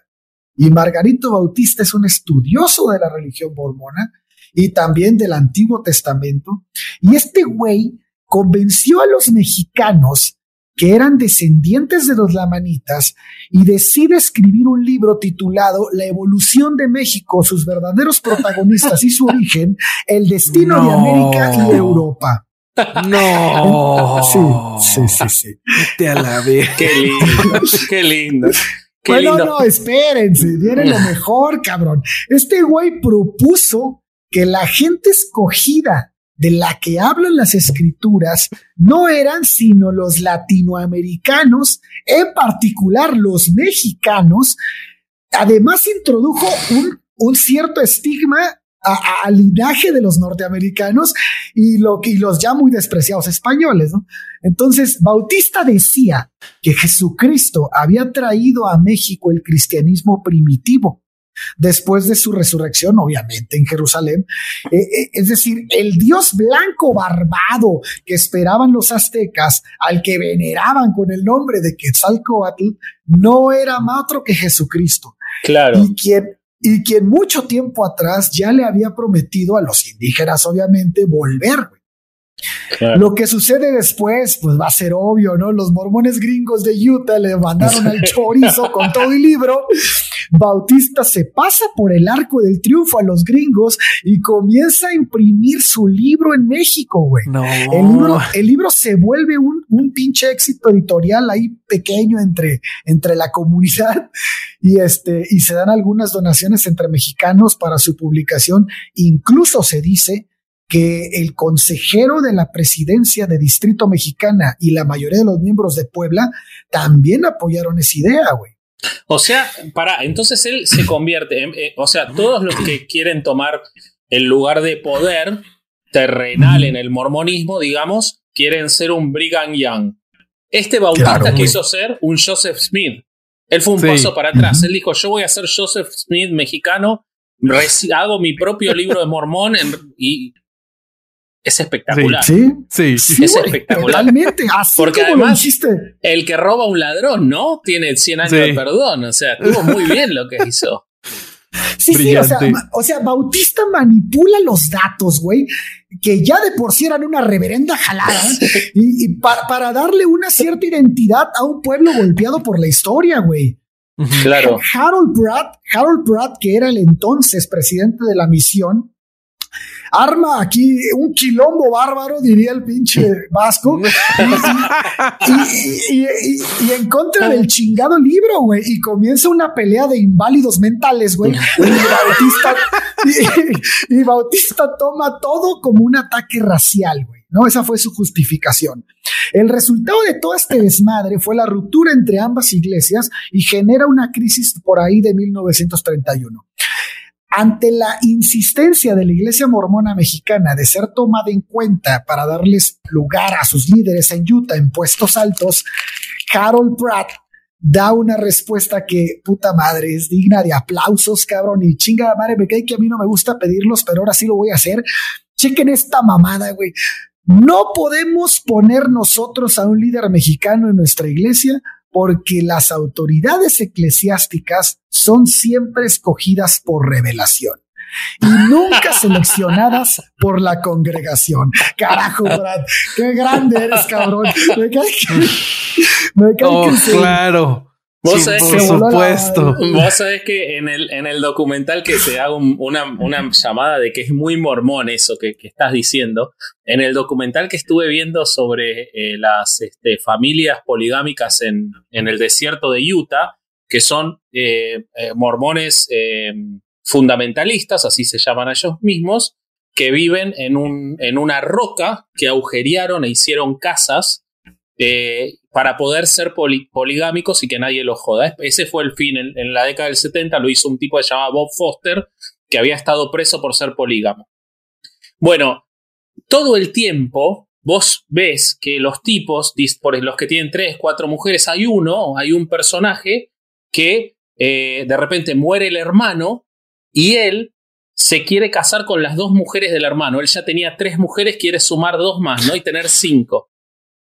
Y Margarito Bautista es un estudioso de la religión mormona y también del Antiguo Testamento. Y este güey convenció a los mexicanos que eran descendientes de los lamanitas, y decide escribir un libro titulado La evolución de México, sus verdaderos protagonistas y su origen, el destino de América y Europa. No. Sí, sí, sí, sí. Te a Qué lindo, qué lindo. Qué bueno, no, espérense, viene lo mejor, cabrón. Este güey propuso que la gente escogida de la que hablan las escrituras no eran sino los latinoamericanos, en particular los mexicanos. Además introdujo un, cierto estigma al linaje de los norteamericanos y, lo, y los ya muy despreciados españoles. Entonces, Bautista decía que Jesucristo había traído a México el cristianismo primitivo después de su resurrección, obviamente, en Jerusalén. Eh, eh, es decir, el dios blanco barbado que esperaban los aztecas, al que veneraban con el nombre de Quetzalcoatl, no era más otro que Jesucristo. Claro. Y quien, y quien mucho tiempo atrás ya le había prometido a los indígenas, obviamente, volver. Lo que sucede después, pues va a ser obvio, ¿no? Los mormones gringos de Utah le mandaron al chorizo con todo el libro. Bautista se pasa por el arco del triunfo a los gringos y comienza a imprimir su libro en México, güey. No. El libro, el libro se vuelve un, un pinche éxito editorial ahí pequeño entre, entre la comunidad y este, y se dan algunas donaciones entre mexicanos para su publicación. Incluso se dice que el consejero de la presidencia de Distrito Mexicana y la mayoría de los miembros de Puebla también apoyaron esa idea, güey. O sea, para, entonces él se convierte, en, eh, o sea, todos los que quieren tomar el lugar de poder terrenal en el mormonismo, digamos, quieren ser un Brigham Young. Este Bautista quiso ser un Joseph Smith. Él fue un paso para atrás. Él dijo, yo voy a ser Joseph Smith mexicano, hago mi propio libro de mormón y es espectacular. Sí, sí, sí. Es espectacular. Totalmente. Así Porque además, el que roba a un ladrón, ¿no? Tiene 100 años de perdón. O sea, estuvo muy bien lo que hizo. Sí, sí, o sea, Bautista manipula los datos, güey, que ya de por sí eran una reverenda jalada, y, para darle una cierta identidad a un pueblo golpeado por la historia, güey. Claro. Harold Pratt, Harold Pratt, que era el entonces presidente de la misión, arma aquí un quilombo bárbaro, diría el pinche Vasco, y, en contra del chingado libro, güey, y comienza una pelea de inválidos mentales, güey, y Bautista, toma todo como un ataque racial, güey. ¿no? Esa fue su justificación. El resultado de todo este desmadre fue la ruptura entre ambas iglesias y genera una crisis por ahí de 1931. Ante la insistencia de la Iglesia Mormona Mexicana de ser tomada en cuenta para darles lugar a sus líderes en Utah en puestos altos, Harold Pratt da una respuesta que, puta madre, es digna de aplausos, cabrón, y chinga madre, me cae que a mí no me gusta pedirlos, pero ahora sí lo voy a hacer. Chequen esta mamada, güey. No podemos poner nosotros a un líder mexicano en nuestra iglesia porque las autoridades eclesiásticas son siempre escogidas por revelación y nunca seleccionadas por la congregación. Carajo, Brad, qué grande eres, cabrón. Me cae que, me cae oh, claro. Vos sabés por que, supuesto. Vos sabés que en el, en el documental que te hago una, una, llamada de que es muy mormón eso que, que, estás diciendo, en el documental que estuve viendo sobre eh, las este, familias poligámicas en, en, el desierto de Utah, que son eh, eh, mormones fundamentalistas, así se llaman a ellos mismos, que viven en, un, en una roca que agujerearon e hicieron casas eh, para poder ser poligámicos y que nadie los joda. Ese fue el fin. En, la década del 70 lo hizo un tipo que se llamaba Bob Foster, que había estado preso por ser polígamo. Bueno, todo el tiempo vos ves que los tipos, por los que tienen tres, cuatro mujeres, hay uno, hay un personaje que eh, de repente muere el hermano y él se quiere casar con las dos mujeres del hermano. Él ya tenía tres mujeres, quiere sumar dos más, ¿no? Y tener cinco.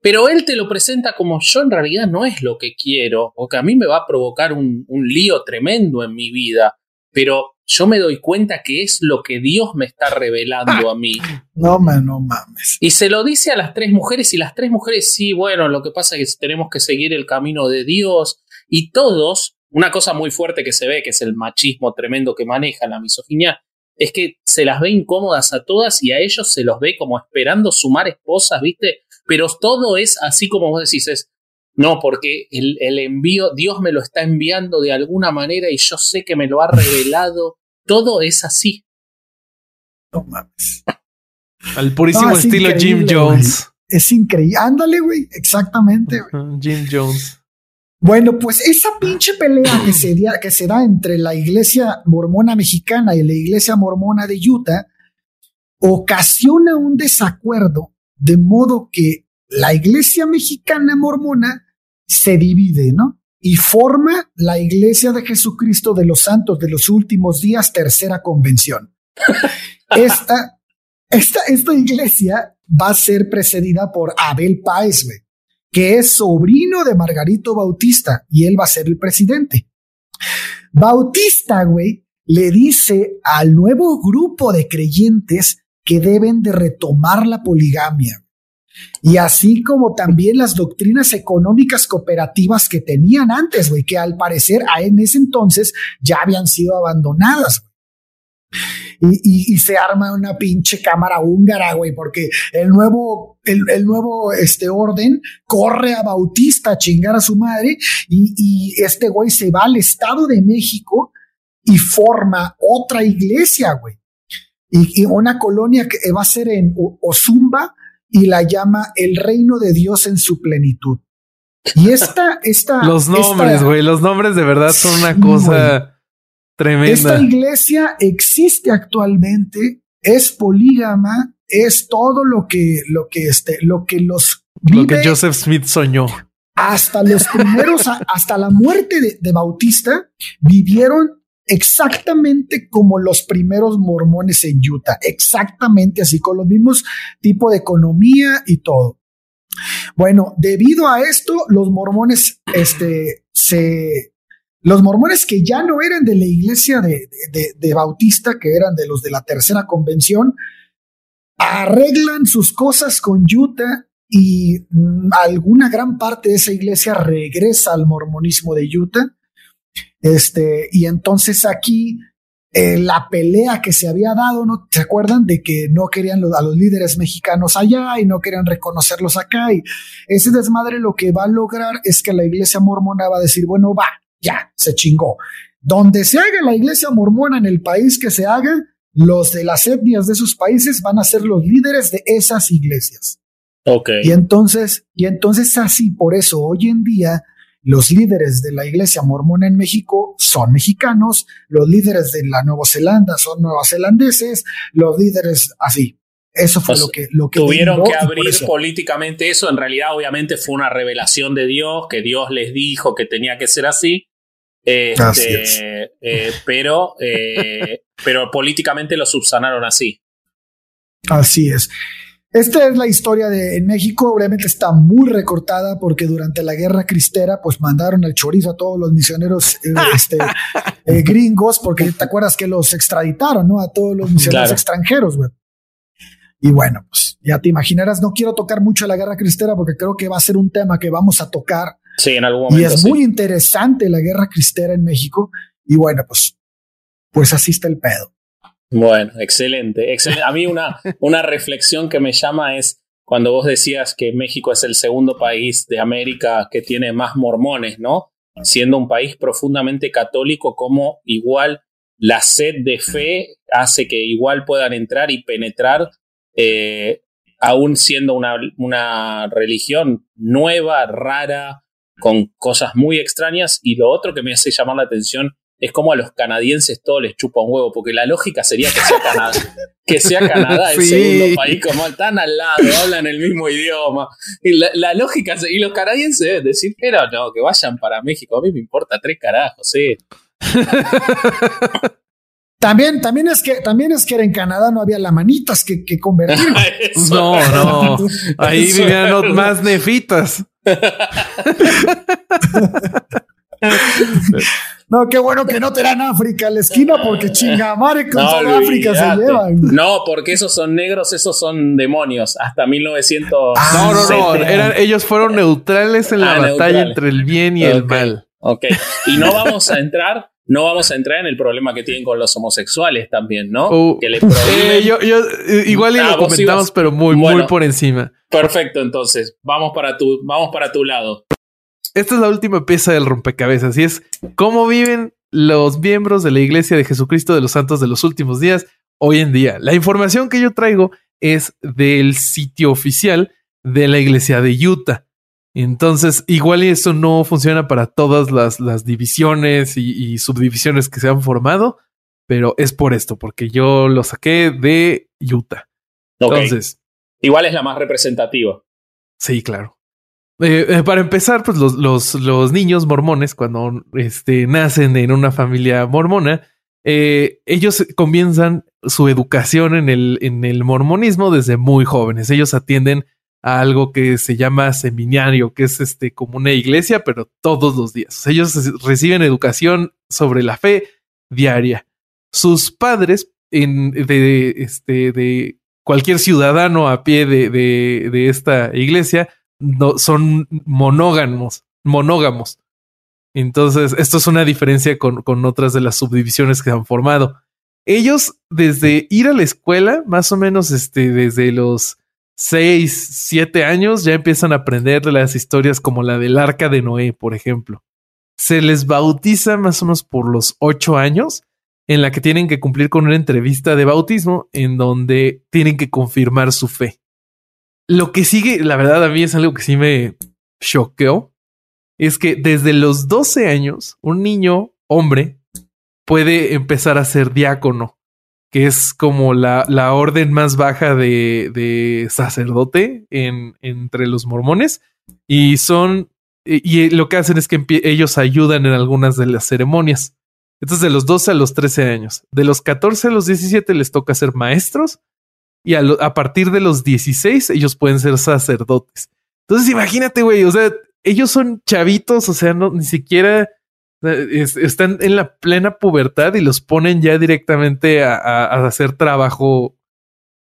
Pero él te lo presenta como yo en realidad no es lo que quiero, porque a mí me va a provocar un, un lío tremendo en mi vida, pero yo me doy cuenta que es lo que Dios me está revelando a mí. No, man, no mames. Y se lo dice a las tres mujeres y las tres mujeres, sí, bueno, lo que pasa es que tenemos que seguir el camino de Dios y todos, una cosa muy fuerte que se ve, que es el machismo tremendo que maneja la misoginia, es que se las ve incómodas a todas y a ellos se los ve como esperando sumar esposas, ¿viste? Pero todo es así como vos decís, es, no, porque el, el, envío, Dios me lo está enviando de alguna manera y yo sé que me lo ha revelado. Todo es así. No mames. Al purísimo estilo Jim Jones. Es increíble. Ándale, güey. Exactamente. Jim Jones. Bueno, pues esa pinche pelea que se, que se da entre la iglesia mormona mexicana y la iglesia mormona de Utah ocasiona un desacuerdo de modo que la iglesia mexicana mormona se divide, ¿no? Y forma la iglesia de Jesucristo de los Santos de los Últimos Días, tercera convención. Esta, esta, esta iglesia va a ser precedida por Abel Páez, que es sobrino de Margarito Bautista, y él va a ser el presidente. Bautista, güey, le dice al nuevo grupo de creyentes que deben de retomar la poligamia. Y así como también las doctrinas económicas cooperativas que tenían antes, güey, que al parecer en ese entonces ya habían sido abandonadas. Y, y, se arma una pinche cámara húngara, güey, porque el nuevo, el, el, nuevo este orden corre a Bautista a chingar a su madre y, y este güey se va al Estado de México y forma otra iglesia, güey. Y, y, una colonia que va a ser en Ozumba y la llama el reino de Dios en su plenitud. Y esta, esta. los nombres, güey, los nombres de verdad son una cosa. Tremenda. Esta iglesia existe actualmente, es polígama, es todo lo que, lo que, este, lo que los. Lo que Joseph Smith soñó. Hasta los primeros, hasta la muerte de, de Bautista, vivieron exactamente como los primeros mormones en Utah, exactamente así, con los mismos tipo de economía y todo. Bueno, debido a esto, los mormones, este, se, los mormones que ya no eran de la iglesia de, de, Bautista, que eran de los de la tercera convención, arreglan sus cosas con Utah y alguna gran parte de esa iglesia regresa al mormonismo de Utah. Este, y entonces aquí eh, la pelea que se había dado, ¿no? ¿Se acuerdan de que no querían a los líderes mexicanos allá y no querían reconocerlos acá? Y ese desmadre lo que va a lograr es que la iglesia mormona va a decir, bueno, va, ya, se chingó. Donde se haga la iglesia mormona en el país que se haga, los de las etnias de esos países van a ser los líderes de esas iglesias. Ok. Y entonces, y entonces así, por eso hoy en día, los líderes de la iglesia mormona en México son mexicanos, los líderes de la Nueva Zelanda son neozelandeses, los líderes así. Eso fue lo que, lo que tuvieron que abrir políticamente eso. En realidad, obviamente, fue una revelación de Dios que Dios les dijo que tenía que ser así. Este, eh, pero, eh, pero políticamente lo subsanaron así. Así es. Esta es la historia de en México, obviamente está muy recortada porque durante la guerra cristera pues mandaron el chorizo a todos los misioneros eh, este, gringos porque te acuerdas que los extraditaron, ¿no? A todos los misioneros extranjeros, güey. Y bueno, pues ya te imaginarás, no quiero tocar mucho la guerra cristera porque creo que va a ser un tema que vamos a tocar. Sí, en algún momento. Y es muy interesante la guerra cristera en México. Y bueno, pues, pues así está el pedo. Bueno, excelente. A mí una, una reflexión que me llama es cuando vos decías que México es el segundo país de América que tiene más mormones, ¿no? Siendo un país profundamente católico, como igual la sed de fe hace que igual puedan entrar y penetrar eh, aún siendo una, una religión nueva, rara, con cosas muy extrañas. Y lo otro que me hace llamar la atención es como a los canadienses todo les chupa un huevo, porque la lógica sería que sea Canadá, que sea Canadá el segundo país, como están al lado, hablan el mismo idioma. Y la, lógica, y los canadienses deben decir, pero no, que vayan para México, a mí me importa tres carajos, sí. También, también es que, también es que en Canadá no había lamanitas que, que convertir. no, no. Ahí vivían los más nefitas. No, qué bueno que no te dan África a la esquina porque chingamare con toda África se llevan. No, porque esos son negros, esos son demonios. Hasta 1900. no, no, no. Eran, ellos fueron neutrales en la ah, batalla entre el bien y el mal. Ok. Y no vamos a entrar no vamos a entrar en el problema que tienen con los homosexuales también, ¿no? Uh, que le eh, yo, eh, igual y lo ah, comentamos, pero muy, muy por encima. Perfecto, entonces, vamos para tu, vamos para tu lado. Esta es la última pieza del rompecabezas y es cómo viven los miembros de la Iglesia de Jesucristo de los Santos de los últimos días hoy en día. La información que yo traigo es del sitio oficial de la Iglesia de Utah. Entonces, igual eso no funciona para todas las, divisiones y, subdivisiones que se han formado, pero es por esto, porque yo lo saqué de Utah. Entonces. Igual es la más representativa. Sí, claro. Eh, eh, para empezar, pues los, los, los, niños mormones, cuando este, nacen en una familia mormona, eh, ellos comienzan su educación en el, en el mormonismo desde muy jóvenes. Ellos atienden a algo que se llama seminario, que es este como una iglesia, pero todos los días. ellos reciben educación sobre la fe diaria. Sus padres, en, de, este, de cualquier ciudadano a pie de, de, esta iglesia, son monógamos, monógamos. Entonces, esto es una diferencia con, con otras de las subdivisiones que han formado. Ellos, desde ir a la escuela, más o menos este, desde los seis, siete años ya empiezan a aprender las historias como la del arca de Noé, por ejemplo. Se les bautiza más o menos por los ocho años, en la que tienen que cumplir con una entrevista de bautismo en donde tienen que confirmar su fe. Lo que sigue, la verdad, a mí es algo que sí me choqueó, es que desde los 12 años, un niño hombre puede empezar a ser diácono que es como la, la orden más baja de, de sacerdote en, entre los mormones. Y son, y lo que hacen es que ellos ayudan en algunas de las ceremonias. Entonces, de los 12 a los 13 años. De los 14 a los 17 les toca ser maestros. Y a, a partir de los 16 ellos pueden ser sacerdotes. Entonces, imagínate, güey, o sea, ellos son chavitos, o sea, no, ni siquiera están en la plena pubertad y los ponen ya directamente a, hacer trabajo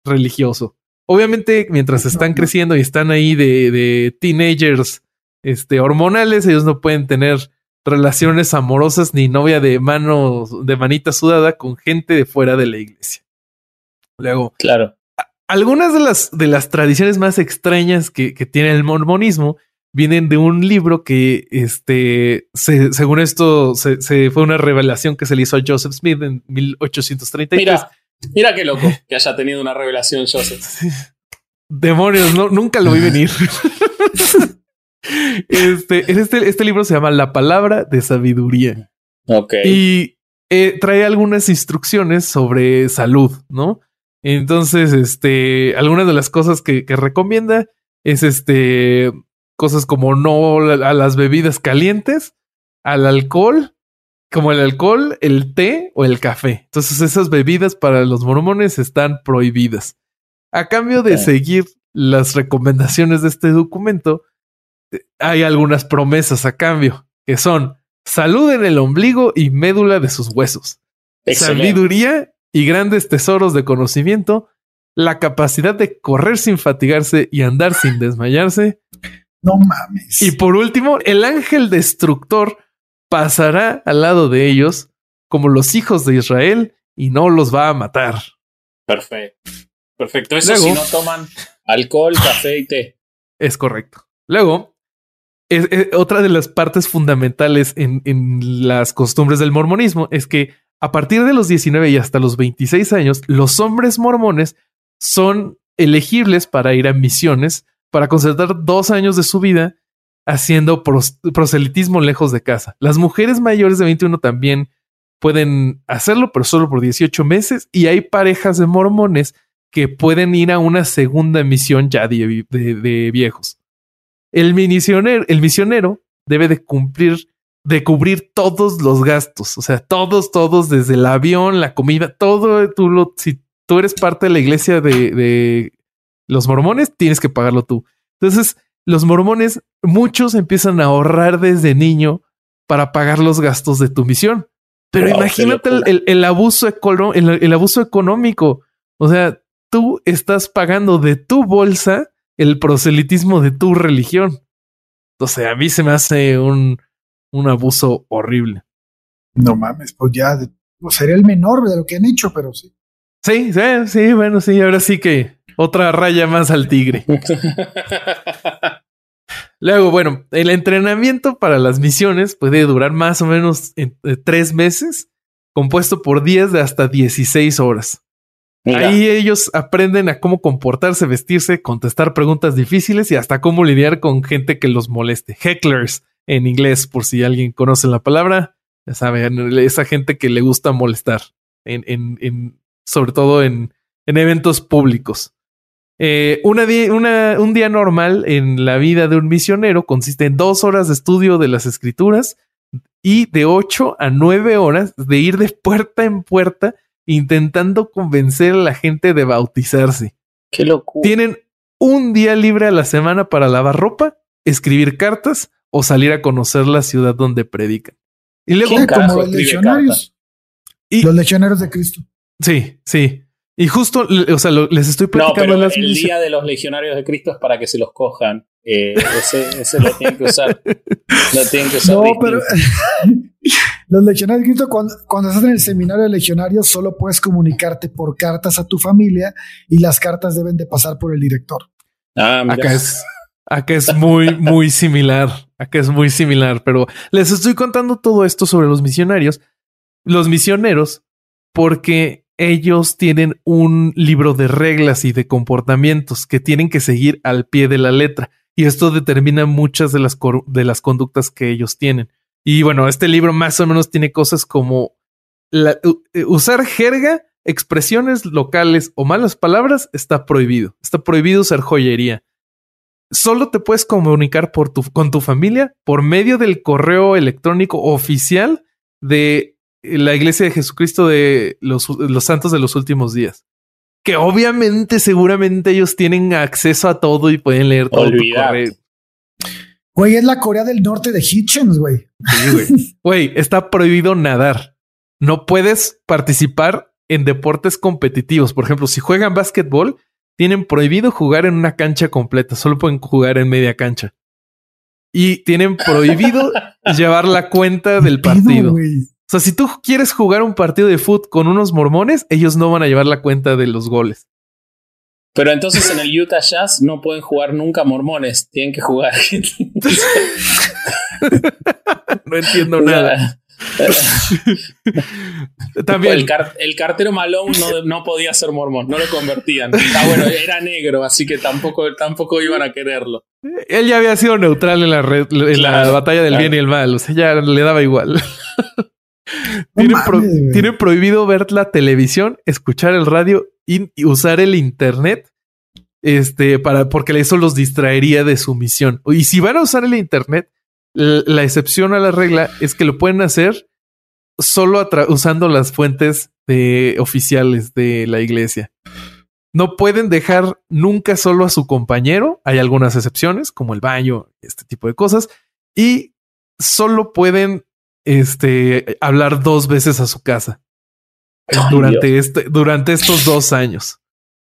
religioso. Obviamente, mientras están creciendo y están ahí de, teenagers este, hormonales, ellos no pueden tener relaciones amorosas ni novia de mano, de manita sudada con gente de fuera de la iglesia. Luego, claro. Algunas de las, de las tradiciones más extrañas que, que tiene el mormonismo vienen de un libro que, este, según esto, se, fue una revelación que se le hizo a Joseph Smith en 1833. Mira, mira qué loco que haya tenido una revelación Joseph. Demonios, no, nunca lo vi venir. este, este, este libro se llama La palabra de sabiduría. Ok. Y eh, trae algunas instrucciones sobre salud, ¿no? Entonces, este, algunas de las cosas que, que recomienda es este cosas como no a las bebidas calientes, al alcohol, como el alcohol, el té o el café. Entonces esas bebidas para los mormones están prohibidas. A cambio de seguir las recomendaciones de este documento, eh, hay algunas promesas a cambio, que son salud en el ombligo y médula de sus huesos, sabiduría y grandes tesoros de conocimiento, la capacidad de correr sin fatigarse y andar sin desmayarse, no mames. Y por último, el ángel destructor pasará al lado de ellos como los hijos de Israel y no los va a matar. Perfecto. Perfecto. Eso si no toman alcohol, café y té. Es correcto. Luego, otra de las partes fundamentales en, en las costumbres del mormonismo es que a partir de los 19 y hasta los 26 años, los hombres mormones son elegibles para ir a misiones para concertar dos años de su vida haciendo proselitismo lejos de casa. Las mujeres mayores de 21 también pueden hacerlo, pero solo por 18 meses. Y hay parejas de mormones que pueden ir a una segunda misión ya de, viejos. El misionero, el misionero debe de cumplir, de cubrir todos los gastos, o sea, todos, todos, desde el avión, la comida, todo, tú lo, si tú eres parte de la iglesia de, de los mormones, tienes que pagarlo tú. Entonces, los mormones, muchos empiezan a ahorrar desde niño para pagar los gastos de tu misión. Pero imagínate el, abuso el, abuso económico. O sea, tú estás pagando de tu bolsa el proselitismo de tu religión. O sea, a mí se me hace un, un abuso horrible. No mames, pues ya pues sería el menor de lo que han hecho, pero sí. Sí, sí, sí, bueno, sí, ahora sí que otra raya más al tigre. Luego, bueno, el entrenamiento para las misiones puede durar más o menos tres meses, compuesto por días de hasta 16 horas. Ahí ellos aprenden a cómo comportarse, vestirse, contestar preguntas difíciles y hasta cómo lidiar con gente que los moleste. Hecklers en inglés, por si alguien conoce la palabra. Ya saben, esa gente que le gusta molestar, en, en, sobre todo en, en eventos públicos. Eh, una un día normal en la vida de un misionero consiste en dos horas de estudio de las escrituras y de ocho a nueve horas de ir de puerta en puerta intentando convencer a la gente de bautizarse. Qué locura. Tienen un día libre a la semana para lavar ropa, escribir cartas o salir a conocer la ciudad donde predican. Y luego, como los legionarios. Y, los legionarios de Cristo. Sí, sí. Y justo, o sea, les estoy platicando no, pero el día de los legionarios de Cristo es para que se los cojan. Eh, ese, ese lo tienen que usar. Lo tienen que usar. No, pero los legionarios de Cristo, cuando, cuando estás en el seminario de legionarios, solo puedes comunicarte por cartas a tu familia y las cartas deben de pasar por el director. Ah, Acá es, acá es muy, muy similar. Acá es muy similar, pero les estoy contando todo esto sobre los misionarios, los misioneros, porque ellos tienen un libro de reglas y de comportamientos que tienen que seguir al pie de la letra. Y esto determina muchas de las, de las conductas que ellos tienen. Y bueno, este libro más o menos tiene cosas como eh, usar jerga, expresiones locales o malas palabras está prohibido. Está prohibido usar joyería. Solo te puedes comunicar por tu, con tu familia por medio del correo electrónico oficial de la iglesia de Jesucristo de los, los santos de los últimos días. Que obviamente, seguramente ellos tienen acceso a todo y pueden leer todo tu correo. Güey, es la Corea del Norte de Hitchens, güey. Sí, güey. Güey, está prohibido nadar. No puedes participar en deportes competitivos. Por ejemplo, si juegan básquetbol, tienen prohibido jugar en una cancha completa. Solo pueden jugar en media cancha. Y tienen prohibido llevar la cuenta del partido. O sea, si tú quieres jugar un partido de fútbol con unos mormones, ellos no van a llevar la cuenta de los goles. Pero entonces en el Utah Jazz no pueden jugar nunca mormones, tienen que jugar. no entiendo nada. También. El, cartero Malone no, podía ser mormón, no lo convertían. Ah, bueno, era negro, así que tampoco, tampoco iban a quererlo. Él ya había sido neutral en la, en la batalla del bien y el mal, o sea, ya le daba igual. Tienen, prohibido ver la televisión, escuchar el radio y, usar el internet. Este, para, porque eso los distraería de su misión. Y si van a usar el internet, la, excepción a la regla es que lo pueden hacer solo usando las fuentes de, oficiales de la iglesia. No pueden dejar nunca solo a su compañero. Hay algunas excepciones, como el baño, este tipo de cosas. Y solo pueden este, hablar dos veces a su casa durante, este, durante estos dos años.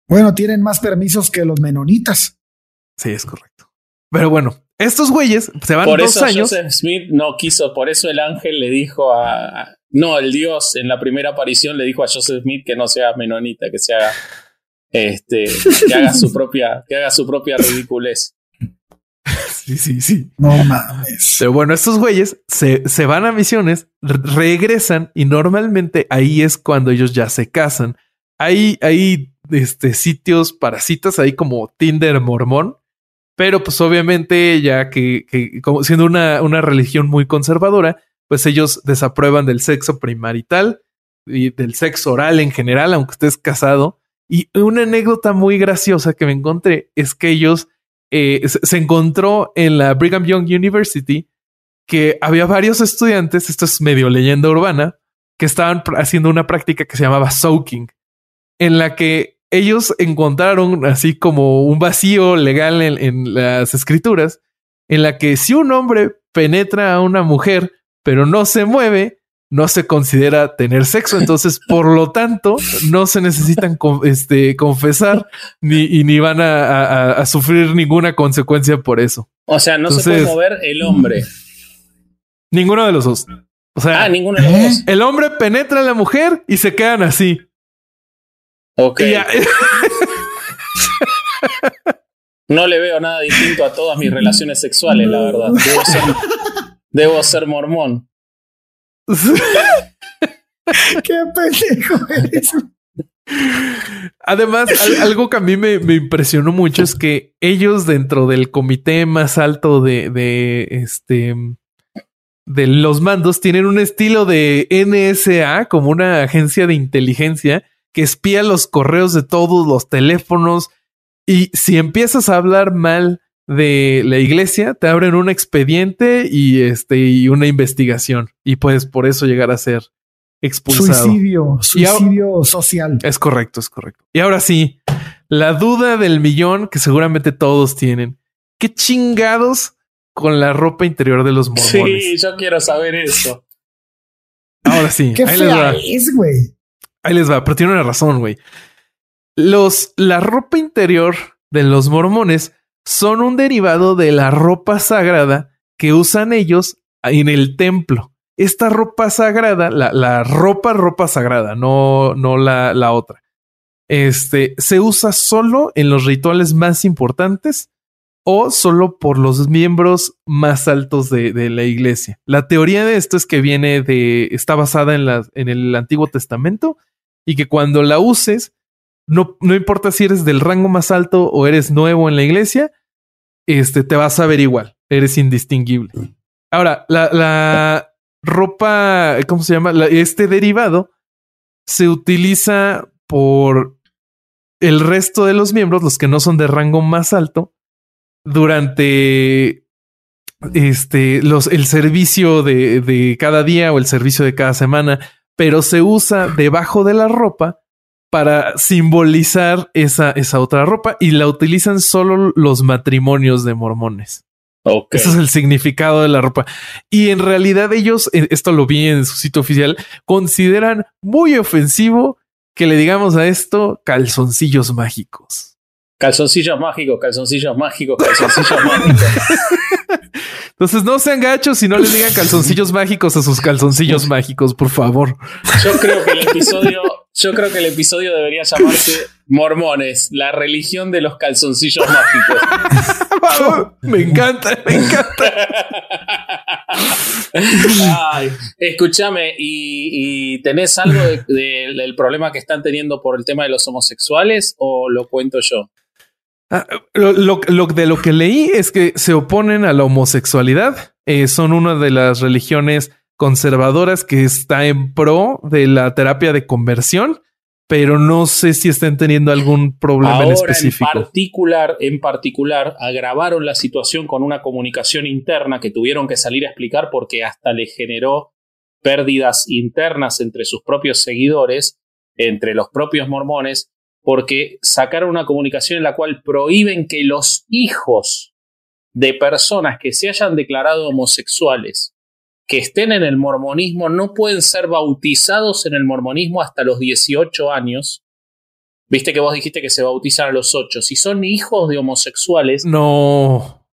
Bueno, tienen más permisos que los menonitas. Sí, es correcto. Pero bueno, estos güeyes se van por dos eso años. Joseph Smith no quiso, por eso el ángel le dijo a. No, el Dios en la primera aparición le dijo a Joseph Smith que no sea menonita, que se haga. Este, que haga su propia, que haga su propia ridiculez. Sí, sí, sí. No mames. Pero bueno, estos güeyes se, van a misiones, regresan y normalmente ahí es cuando ellos ya se casan. Hay, hay este, sitios para citas ahí como Tinder mormón, pero pues obviamente ya que, como siendo una, una religión muy conservadora, pues ellos desaprueban del sexo primarital y del sexo oral en general, aunque estés casado. Y una anécdota muy graciosa que me encontré es que ellos eh, se encontró en la Brigham Young University que había varios estudiantes, esto es medio leyenda urbana, que estaban haciendo una práctica que se llamaba soaking, en la que ellos encontraron así como un vacío legal en las escrituras, en la que si un hombre penetra a una mujer, pero no se mueve, no se considera tener sexo. Entonces, por lo tanto, no se necesitan este, confesar ni, y ni van a, sufrir ninguna consecuencia por eso. O sea, no se puede mover el hombre. Ninguno de los dos. O sea, ah, ninguno de los dos. El hombre penetra a la mujer y se quedan así. Ok. no le veo nada distinto a todas mis relaciones sexuales, la verdad. Debo ser, debo ser mormón. Qué pendejo eres. Además, algo que a mí me, impresionó mucho es que ellos dentro del comité más alto de, de, este de los mandos tienen un estilo de NSA como una agencia de inteligencia que espía los correos de todos los teléfonos y si empiezas a hablar mal de la iglesia, te abren un expediente y este y una investigación y puedes por eso llegar a ser expulsado. Suicidio, suicidio social. Es correcto, es correcto. Y ahora sí, la duda del millón que seguramente todos tienen. ¿Qué chingados con la ropa interior de los mormones? Sí, yo quiero saber eso. Ahora sí, ¿Qué ahí les va. es, güey? Ahí les va, pero tiene una razón, güey. Los la ropa interior de los mormones son un derivado de la ropa sagrada que usan ellos en el templo. Esta ropa sagrada, la, ropa, ropa sagrada, no, no la, la otra. Este se usa solo en los rituales más importantes o solo por los miembros más altos de, de, la iglesia. La teoría de esto es que viene de, está basada en, la, en el Antiguo Testamento y que cuando la uses, no, no importa si eres del rango más alto o eres nuevo en la iglesia, este, te vas a ver igual. Eres indistinguible. Ahora, la, la ropa, ¿cómo se llama? este derivado se utiliza por el resto de los miembros, los que no son de rango más alto, durante este, los, el servicio de, de cada día o el servicio de cada semana, pero se usa debajo de la ropa para simbolizar esa, esa otra ropa y la utilizan solo los matrimonios de mormones. Ese es el significado de la ropa. Y en realidad ellos, eh, esto lo vi en su sitio oficial, consideran muy ofensivo que le digamos a esto calzoncillos mágicos. Calzoncillos mágicos, calzoncillos mágicos, calzoncillos mágicos. Entonces no sean gachos y no les digan calzoncillos mágicos a sus calzoncillos mágicos, por favor. Yo creo que el episodio yo creo que el episodio debería llamarse Mormones, la religión de los calzoncillos mágicos. me encanta, me encanta. escúchame, ¿y, tenés algo del problema que están teniendo por el tema de los homosexuales o lo cuento yo? Ah, lo, de lo que leí es que se oponen a la homosexualidad. Eh, son una de las religiones conservadoras que está en pro de la terapia de conversión, pero no sé si estén teniendo algún problema en específico. En particular, en particular, agravaron la situación con una comunicación interna que tuvieron que salir a explicar porque hasta le generó pérdidas internas entre sus propios seguidores, entre los propios mormones, porque sacaron una comunicación en la cual prohíben que los hijos de personas que se hayan declarado homosexuales que estén en el mormonismo no pueden ser bautizados en el mormonismo hasta los 18 años. Viste que vos dijiste que se bautizan a los 8. Si son hijos de homosexuales. No.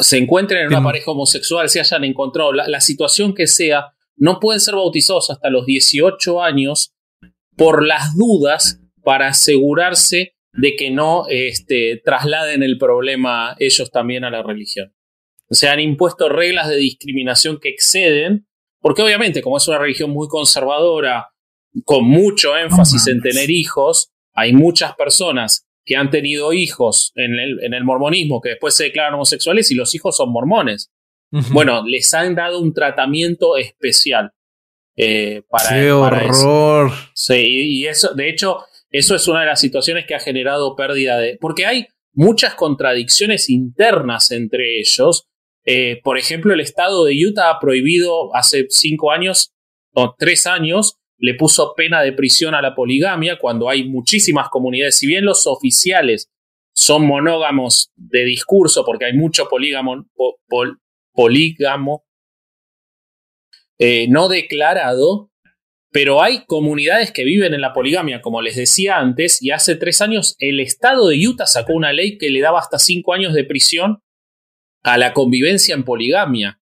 Se encuentren en una pareja homosexual, se hayan encontrado la, situación que sea, no pueden ser bautizados hasta los 18 años por las dudas para asegurarse de que no este, trasladen el problema ellos también a la religión. Se han impuesto reglas de discriminación que exceden, porque obviamente como es una religión muy conservadora, con mucho énfasis en tener hijos, hay muchas personas que han tenido hijos en el, en el mormonismo que después se declaran homosexuales y los hijos son mormones. Bueno, les han dado un tratamiento especial. Eh, para, ¡Qué horror! Sí, y eso, de hecho, eso es una de las situaciones que ha generado pérdida de. Porque hay muchas contradicciones internas entre ellos. Eh, por ejemplo, el estado de Utah ha prohibido hace cinco años o tres años le puso pena de prisión a la poligamia cuando hay muchísimas comunidades. Si bien los oficiales son monógamos de discurso, porque hay mucho polígamo, eh, no declarado, pero hay comunidades que viven en la poligamia, como les decía antes, y hace tres años el estado de Utah sacó una ley que le daba hasta cinco años de prisión a la convivencia en poligamia.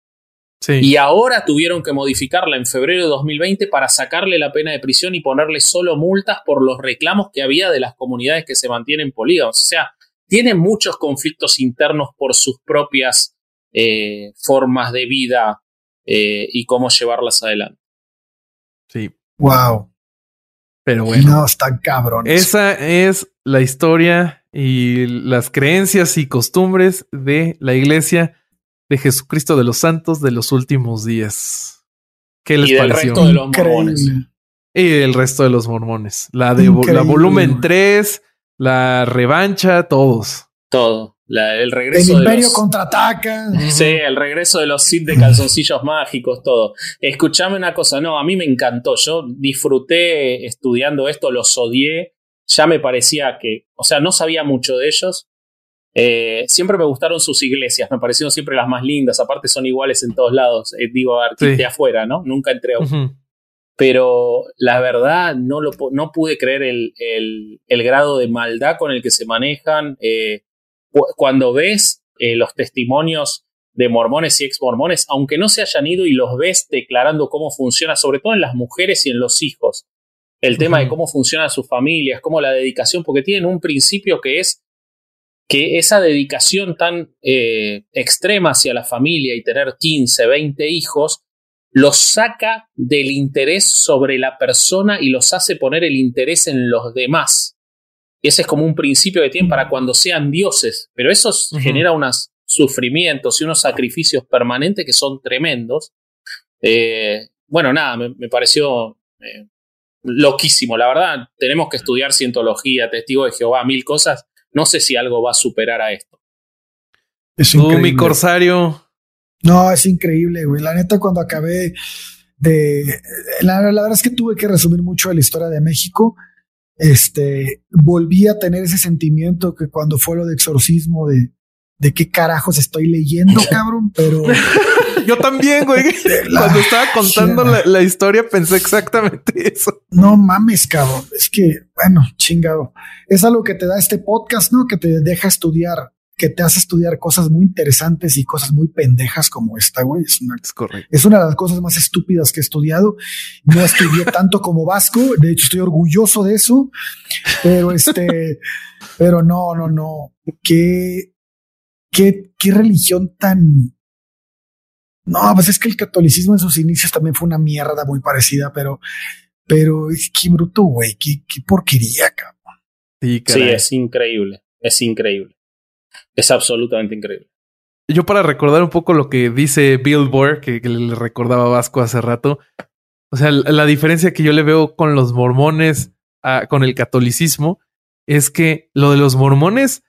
Y ahora tuvieron que modificarla en febrero de 2020 para sacarle la pena de prisión y ponerle solo multas por los reclamos que había de las comunidades que se mantienen polígamos. O sea, tienen muchos conflictos internos por sus propias eh, formas de vida eh, y cómo llevarlas adelante. Sí. Wow. Pero bueno. No, están cabrones. Esa es la historia y las creencias y costumbres de la iglesia de Jesucristo de los Santos de los últimos días. ¿Qué les y del pareció? resto de los mormones. Y el resto de los mormones. La de la volumen 3, la revancha, todos. Todo. La, el regreso El de Imperio los, contraataca. Sí, el regreso de los Sith de calzoncillos mágicos, todo. Escuchame una cosa, no, a mí me encantó. Yo disfruté estudiando esto, los odié. Ya me parecía que, o sea, no sabía mucho de ellos. Eh, siempre me gustaron sus iglesias, me parecieron siempre las más lindas. Aparte, son iguales en todos lados. Eh, digo, aquí Sí. de afuera, ¿no? Nunca entré a Ujú. pero la verdad no, lo, no pude creer el, el- el grado de maldad con el que se manejan. eh, cuando ves eh, los testimonios de mormones y ex mormones, aunque no se hayan ido y los ves declarando cómo funciona, sobre todo en las mujeres y en los hijos, el tema de cómo funcionan sus familias, cómo la dedicación, porque tienen un principio que es que esa dedicación tan eh, extrema hacia la familia y tener 15, 20 hijos, los saca del interés sobre la persona y los hace poner el interés en los demás. Ese es como un principio que tienen para cuando sean dioses, pero eso genera unos sufrimientos y unos sacrificios permanentes que son tremendos. Eh, bueno, nada, me, me pareció eh, loquísimo. La verdad, tenemos que estudiar cientología, testigo de Jehová, mil cosas. No sé si algo va a superar a esto. Es Tú, mi corsario. No, es increíble, güey. La neta, cuando acabé de. La, la verdad es que tuve que resumir mucho de la historia de México. Este, volví a tener ese sentimiento que cuando fue lo de exorcismo de, de qué carajos estoy leyendo, cabrón, pero Yo también, güey. la Cuando estaba contando la, la historia pensé exactamente eso. no mames, cabrón. Es que, bueno, chingado. Es algo que te da este podcast, ¿no? Que te deja estudiar, que te hace estudiar cosas muy interesantes y cosas muy pendejas como esta, güey. Es una Es correcto. Es una de las cosas más estúpidas que he estudiado. No estudié tanto como Vasco. De hecho, estoy orgulloso de eso. Pero este, pero no, no, no. Qué, qué, qué religión tan. No, pues es que el catolicismo en sus inicios también fue una mierda muy parecida, pero, pero es que bruto, güey. Qué, qué porquería, cabrón. Sí, es increíble. Es increíble. Es absolutamente increíble. Yo para recordar un poco lo que dice Billboard, que, que le recordaba a Vasco hace rato, o sea, la, diferencia que yo le veo con los mormones, con el catolicismo, es que lo de los mormones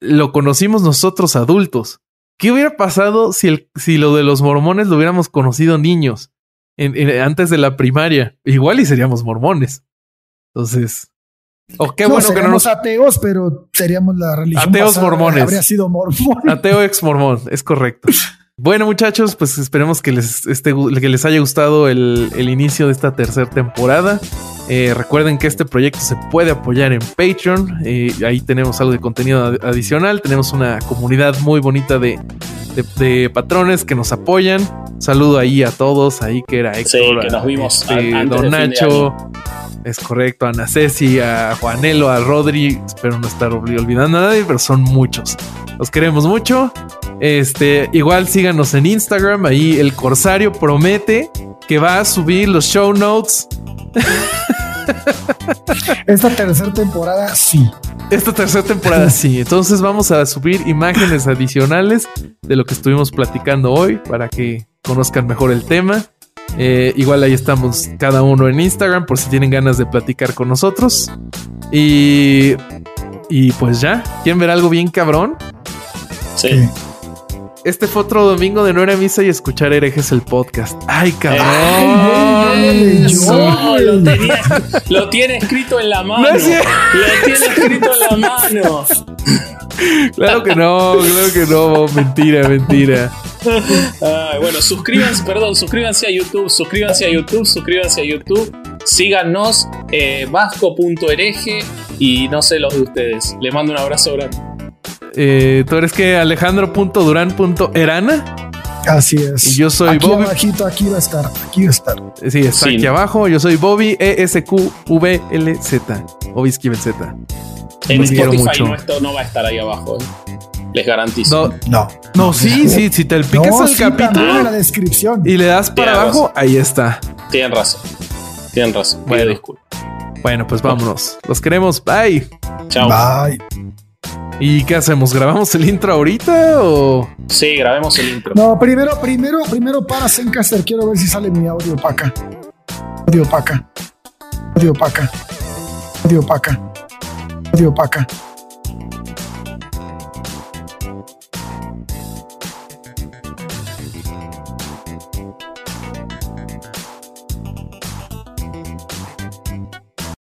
lo conocimos nosotros adultos. ¿Qué hubiera pasado si, el, si lo de los mormones lo hubiéramos conocido niños antes de la primaria? Igual y seríamos mormones. Entonces, o qué No, bueno que no nos... ateos, pero seríamos la religión. Ateos pasada, mormones. Habría sido mormón. Ateo ex mormón, es correcto. Bueno, muchachos, pues esperemos que les, esté gu- que les haya gustado el, el inicio de esta tercera temporada. Eh, recuerden que este proyecto se puede apoyar en Patreon. Eh, ahí tenemos algo de contenido ad- adicional. Tenemos una comunidad muy bonita de, de- de patrones que nos apoyan. Saludo ahí a todos, ahí que era Sí, Héctor, que a- nos vimos este, Don Nacho. Es correcto, a Ana Ceci, a Juanelo, a Rodri. Espero no estar olvidando a nadie, pero son muchos. Los queremos mucho. Este, igual síganos en Instagram. Ahí el Corsario promete que va a subir los show notes. Esta tercera temporada, sí. Esta tercera temporada sí. Entonces vamos a subir imágenes adicionales de lo que estuvimos platicando hoy para que conozcan mejor el tema. Eh, igual ahí estamos cada uno en Instagram por si tienen ganas de platicar con nosotros. Y, y pues ya, ¿quieren ver algo bien cabrón? Sí. Este fue otro domingo de no era misa y escuchar herejes el podcast. Ay, cabrón. Ay, No, lo, tenía- lo tiene escrito en la mano. No es cierto. lo tiene escrito en la mano. Claro que no, claro que no. Mentira, mentira. Bueno, suscríbanse, perdón, suscríbanse a YouTube, suscríbanse a YouTube, suscríbanse a YouTube. Síganos, eh, vasco.hereje y no sé los de ustedes. Les mando un abrazo grande. Eh, Tú eres que alejandro.duran.erana. Así es. Y yo soy aquí Bobby. abajito, aquí va a estar, aquí va a estar. Sí, está Sí. aquí abajo. Yo soy Bobby, E E-S-Q-V-L-Z. Bobby Esquivel Z. En Spotify mucho. no, esto no va a estar ahí abajo. eh. Les garantizo. No, No. no, sí, sí, si te picas no, el sí, también en capítulo la descripción. y le das para Tienes abajo, ahí está. Tienen razón. Tienen razón. Bueno. disculpas. Bueno, pues vámonos. Los queremos. Bye. Chao. Bye. ¿Y qué hacemos? ¿Grabamos el intro ahorita o...? Sí, grabemos el intro. No, primero, primero, primero para Zencaster. Quiero ver si sale mi audio para acá. Audio para acá. Audio para acá. Audio para acá. Audio para acá.